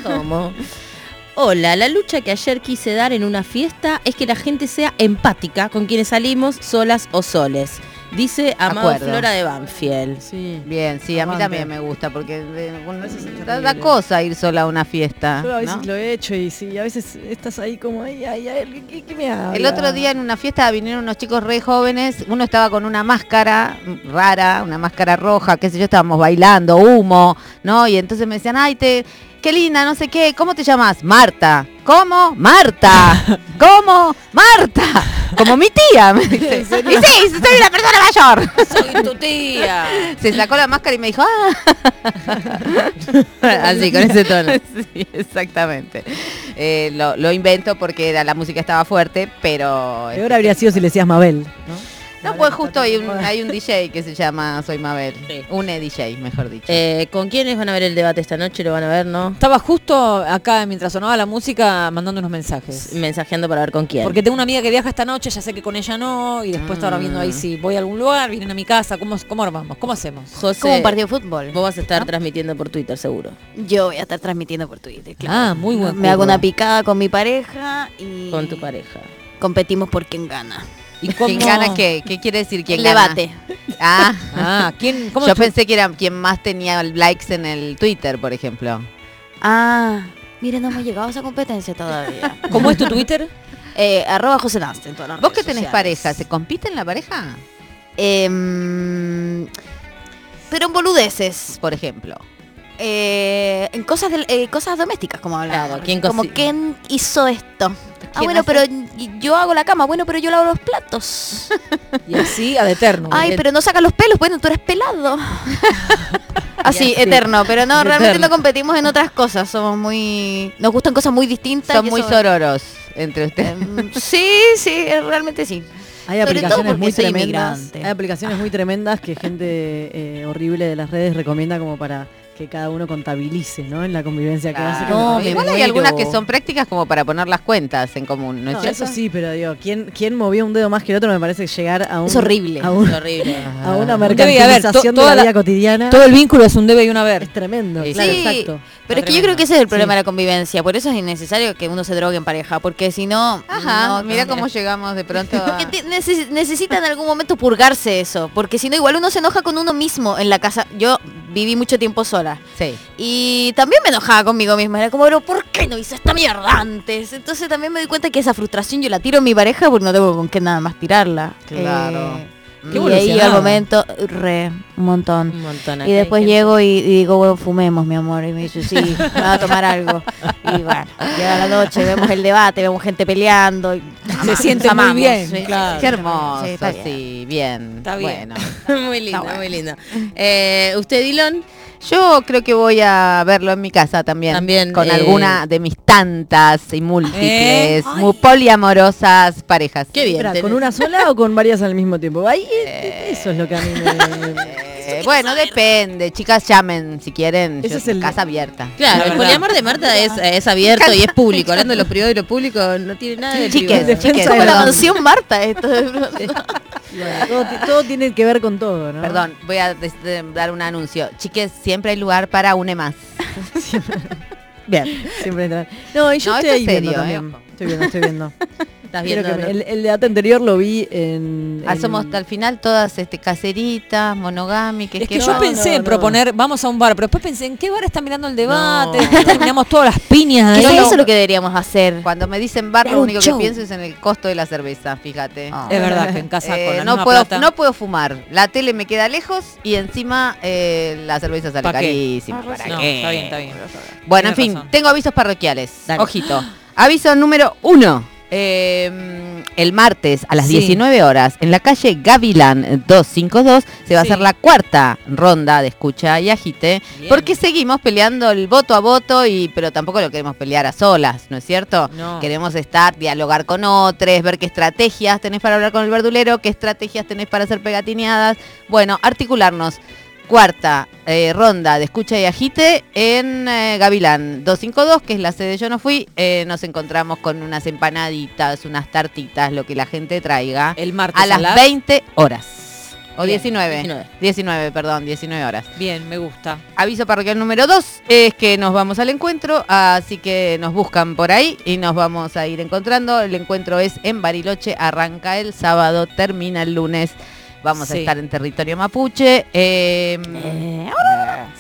¿Cómo? Hola, la lucha que ayer quise dar en una fiesta es que la gente sea empática con quienes salimos solas o soles. Dice Amado Acuerdo. Flora de Banfield. Bien, sí, a mí también me gusta porque de- bueno, da, da cosa ir sola a una fiesta. Yo a veces ¿no? lo he hecho y sí, a veces estás ahí como, ay, ay, ay, ¿qué, qué me habla? El otro día en una fiesta vinieron unos chicos re jóvenes, uno estaba con una máscara rara, una máscara roja, qué sé yo, estábamos bailando, humo, ¿no? Y entonces me decían, ay, te, qué linda, no sé qué, ¿cómo te llamas? Marta. ¿Cómo? Marta. ¿Cómo? Marta. Como mi tía, me dice. Y sí, soy una persona mayor. Soy tu tía. Se sacó la máscara y me dijo, ah. Así, con ese tono. Sí, exactamente. Eh, lo, lo invento porque era, la música estaba fuerte, pero... Peor habría sido si le decías Mabel, ¿no? No, pues justo hay un, hay un DJ que se llama Soy Mabel. Un DJ, mejor dicho. Eh, ¿Con quiénes van a ver el debate esta noche? ¿Lo van a ver, no? Estaba justo acá mientras sonaba la música mandando unos mensajes. Mensajeando para ver con quién. Porque tengo una amiga que viaja esta noche, ya sé que con ella no, y después estaba viendo Mm. ahí si voy a algún lugar, vienen a mi casa, ¿cómo, cómo armamos? ¿Cómo hacemos? José, Como un partido de fútbol. Vos vas a estar transmitiendo por Twitter, seguro. Yo voy a estar transmitiendo por Twitter, claro. Ah, muy buen Me hago una picada con mi pareja y Con tu pareja. competimos por quién gana. ¿Y ¿Quién gana qué? ¿Qué quiere decir quién El gana? debate. Ah, Ah, ¿quién? ¿Cómo Yo pensé que era quien más tenía likes en el Twitter, por ejemplo. Ah, mire, no hemos llegado a esa competencia todavía. ¿Cómo es tu Twitter? Eh, arroba José Nast en todas las ¿Vos que tenés sociales. pareja? ¿Se compite en la pareja? Em, pero en boludeces. Por ejemplo. Eh, en cosas del- eh, cosas domésticas, como hablaba. Claro, ¿quién como quién hizo esto. Ah, ¿Quién bueno, hace? pero yo hago la cama. Bueno, pero yo lavo los platos. Y así ad eterno. Ay, pero no saca los pelos. Bueno, tú eres pelado. Así, así. eterno. Pero no, realmente Eterno. no competimos en otras cosas. Somos muy... Nos gustan cosas muy distintas. Son muy sororos entre ustedes. Em, sí, sí, eh, realmente sí. Hay aplicaciones muy tremendas. inmigrante. Hay aplicaciones muy tremendas que gente eh, horrible de las redes recomienda como para que cada uno contabilice, ¿no? En la convivencia que hace. No, que- me Igual hay algunas que son prácticas como para poner las cuentas en común, ¿no es No, cierto? eso sí, pero digo, ¿quién, ¿quién movió un dedo más que el otro? Me parece que llegar a un, Es horrible. A, un- Es horrible. a una haber, to- mercantilización de la la- vida cotidiana. Todo el vínculo es un debe y un haber. Es tremendo, Sí, claro, sí. exacto. Pero es que yo creo que ese es el problema de la convivencia. Por eso es innecesario que uno se drogue en pareja. Porque si no... Ajá, no, mira cómo llegamos de pronto a... Porque te- neces- necesita en algún momento purgarse eso, porque si no igual uno se enoja con uno mismo en la casa. Yo viví mucho tiempo sola Sí. y también me enojaba conmigo misma. Era como, pero ¿por qué no hice esta mierda antes? Entonces también me doy cuenta que esa frustración yo la tiro en mi pareja porque no tengo con qué nada más tirarla. Claro. Eh, Qué y ahí evolucionada. momento, re, un montón. Un montón. Y después llego y, y digo, bueno, fumemos, mi amor. Y me dice, sí, me va a tomar algo. Y bueno, llega la noche, vemos el debate, vemos gente peleando. y Se siente muy amamos, bien, sí. claro. Qué hermoso, Sí, está bien. sí, bien. Está bien. Bueno. muy lindo, bueno. muy lindo. Eh, ¿Usted, Dylan? Yo creo que voy a verlo en mi casa también. También, Con eh, alguna de mis tantas y múltiples, ¿Eh? muy poliamorosas parejas. Qué bien. ¿Con una sola o con varias al mismo tiempo? Ahí, eh, eso es lo que a mí me... Eh, bueno, depende. Chicas, llamen si quieren. Yo- es el- casa abierta. Claro, La el poliamor de Marta es, es abierto y es público. Hablando de lo privado y lo público, no tiene nada de Chiques, privado. Chiques, Como la perdón. mansión Marta esto. Bueno, todo, ti- todo tiene que ver con todo, ¿no? Perdón, voy a des- de- dar un anuncio. Chiques, siempre hay lugar para une más. Bien, siempre. No, y yo No, estoy esto ahí viendo serio, también. eh, ojo. Estoy viendo, estoy viendo. Estás Quiero viendo. que me- el, el debate anterior lo vi en... Ah, en- somos hasta el final todas este, caseritas, monogámicas. Es que yo pensé en proponer, vamos a un bar, pero después pensé, ¿en qué bar está mirando el debate? Terminamos todas las piñas Eso, ahí. eso es lo que deberíamos hacer. Cuando me dicen bar, lo único que pienso es en el costo de la cerveza, fíjate. Es verdad que en casa Eh, con la no misma puedo plata. no puedo fumar. La tele me queda lejos y encima eh, la cerveza sale carísima. Ah, ¿Para no, qué? está bien, está bien. Bueno, en fin, razón. tengo avisos parroquiales. Dale. Ojito. Aviso número uno. Eh, el martes a las Sí. 19 horas en la calle Gavilán 252 se va a hacer la cuarta ronda de escucha y agite Bien. porque seguimos peleando el voto a voto y pero tampoco lo queremos pelear a solas, ¿no es cierto? No. Queremos estar, dialogar con otros, ver qué estrategias tenés para hablar con el verdulero, qué estrategias tenés para hacer pegatineadas. Bueno, articularnos. Cuarta eh, ronda de escucha y agite en eh, Gavilán 252, que es la sede Yo No Fui. Eh, nos encontramos con unas empanaditas, unas tartitas, lo que la gente traiga. El martes a las a las- 20 horas. O Bien, 19. 19. 19, perdón, 19 horas. Bien, me gusta. Aviso parroquial número 2 es que nos vamos al encuentro, así que nos buscan por ahí y nos vamos a ir encontrando. El encuentro es en Bariloche, arranca el sábado, termina el lunes. Vamos a estar en territorio mapuche. eh,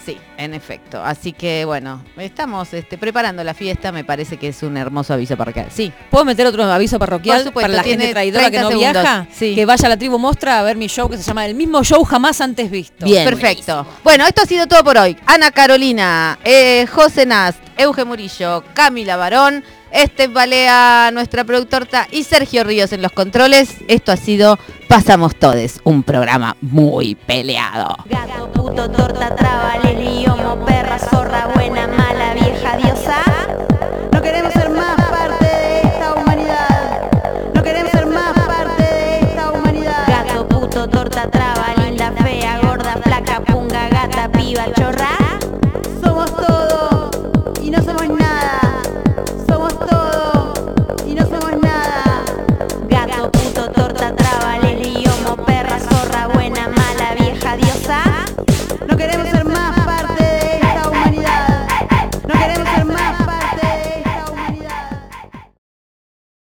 sí, en efecto. Así que bueno, estamos este, preparando la fiesta. Me parece que es un hermoso aviso parroquial. Sí, ¿Puedo meter otro aviso parroquial supuesto, para la gente traidora que 30 no segundos. viaja? Sí. Que vaya a la tribu Mostra a ver mi show que se llama El mismo show jamás antes visto. Bien. Perfecto. Bueno, esto ha sido todo por hoy. Ana Carolina, eh, José Nast, Euge Murillo, Camila Barón, este Balea, nuestra productora, y Sergio Ríos en los controles. Esto ha sido Pasamos Todes, un programa muy peleado. Gato, puto, torta, traba, liomo, perra, zorra, buena, mala, vieja, diosa. No queremos ser más parte de esta humanidad. No queremos ser más parte de esta humanidad. Gato, puto, torta, traba, linda, fea, gorda, flaca, punga, gata, piba, chorro.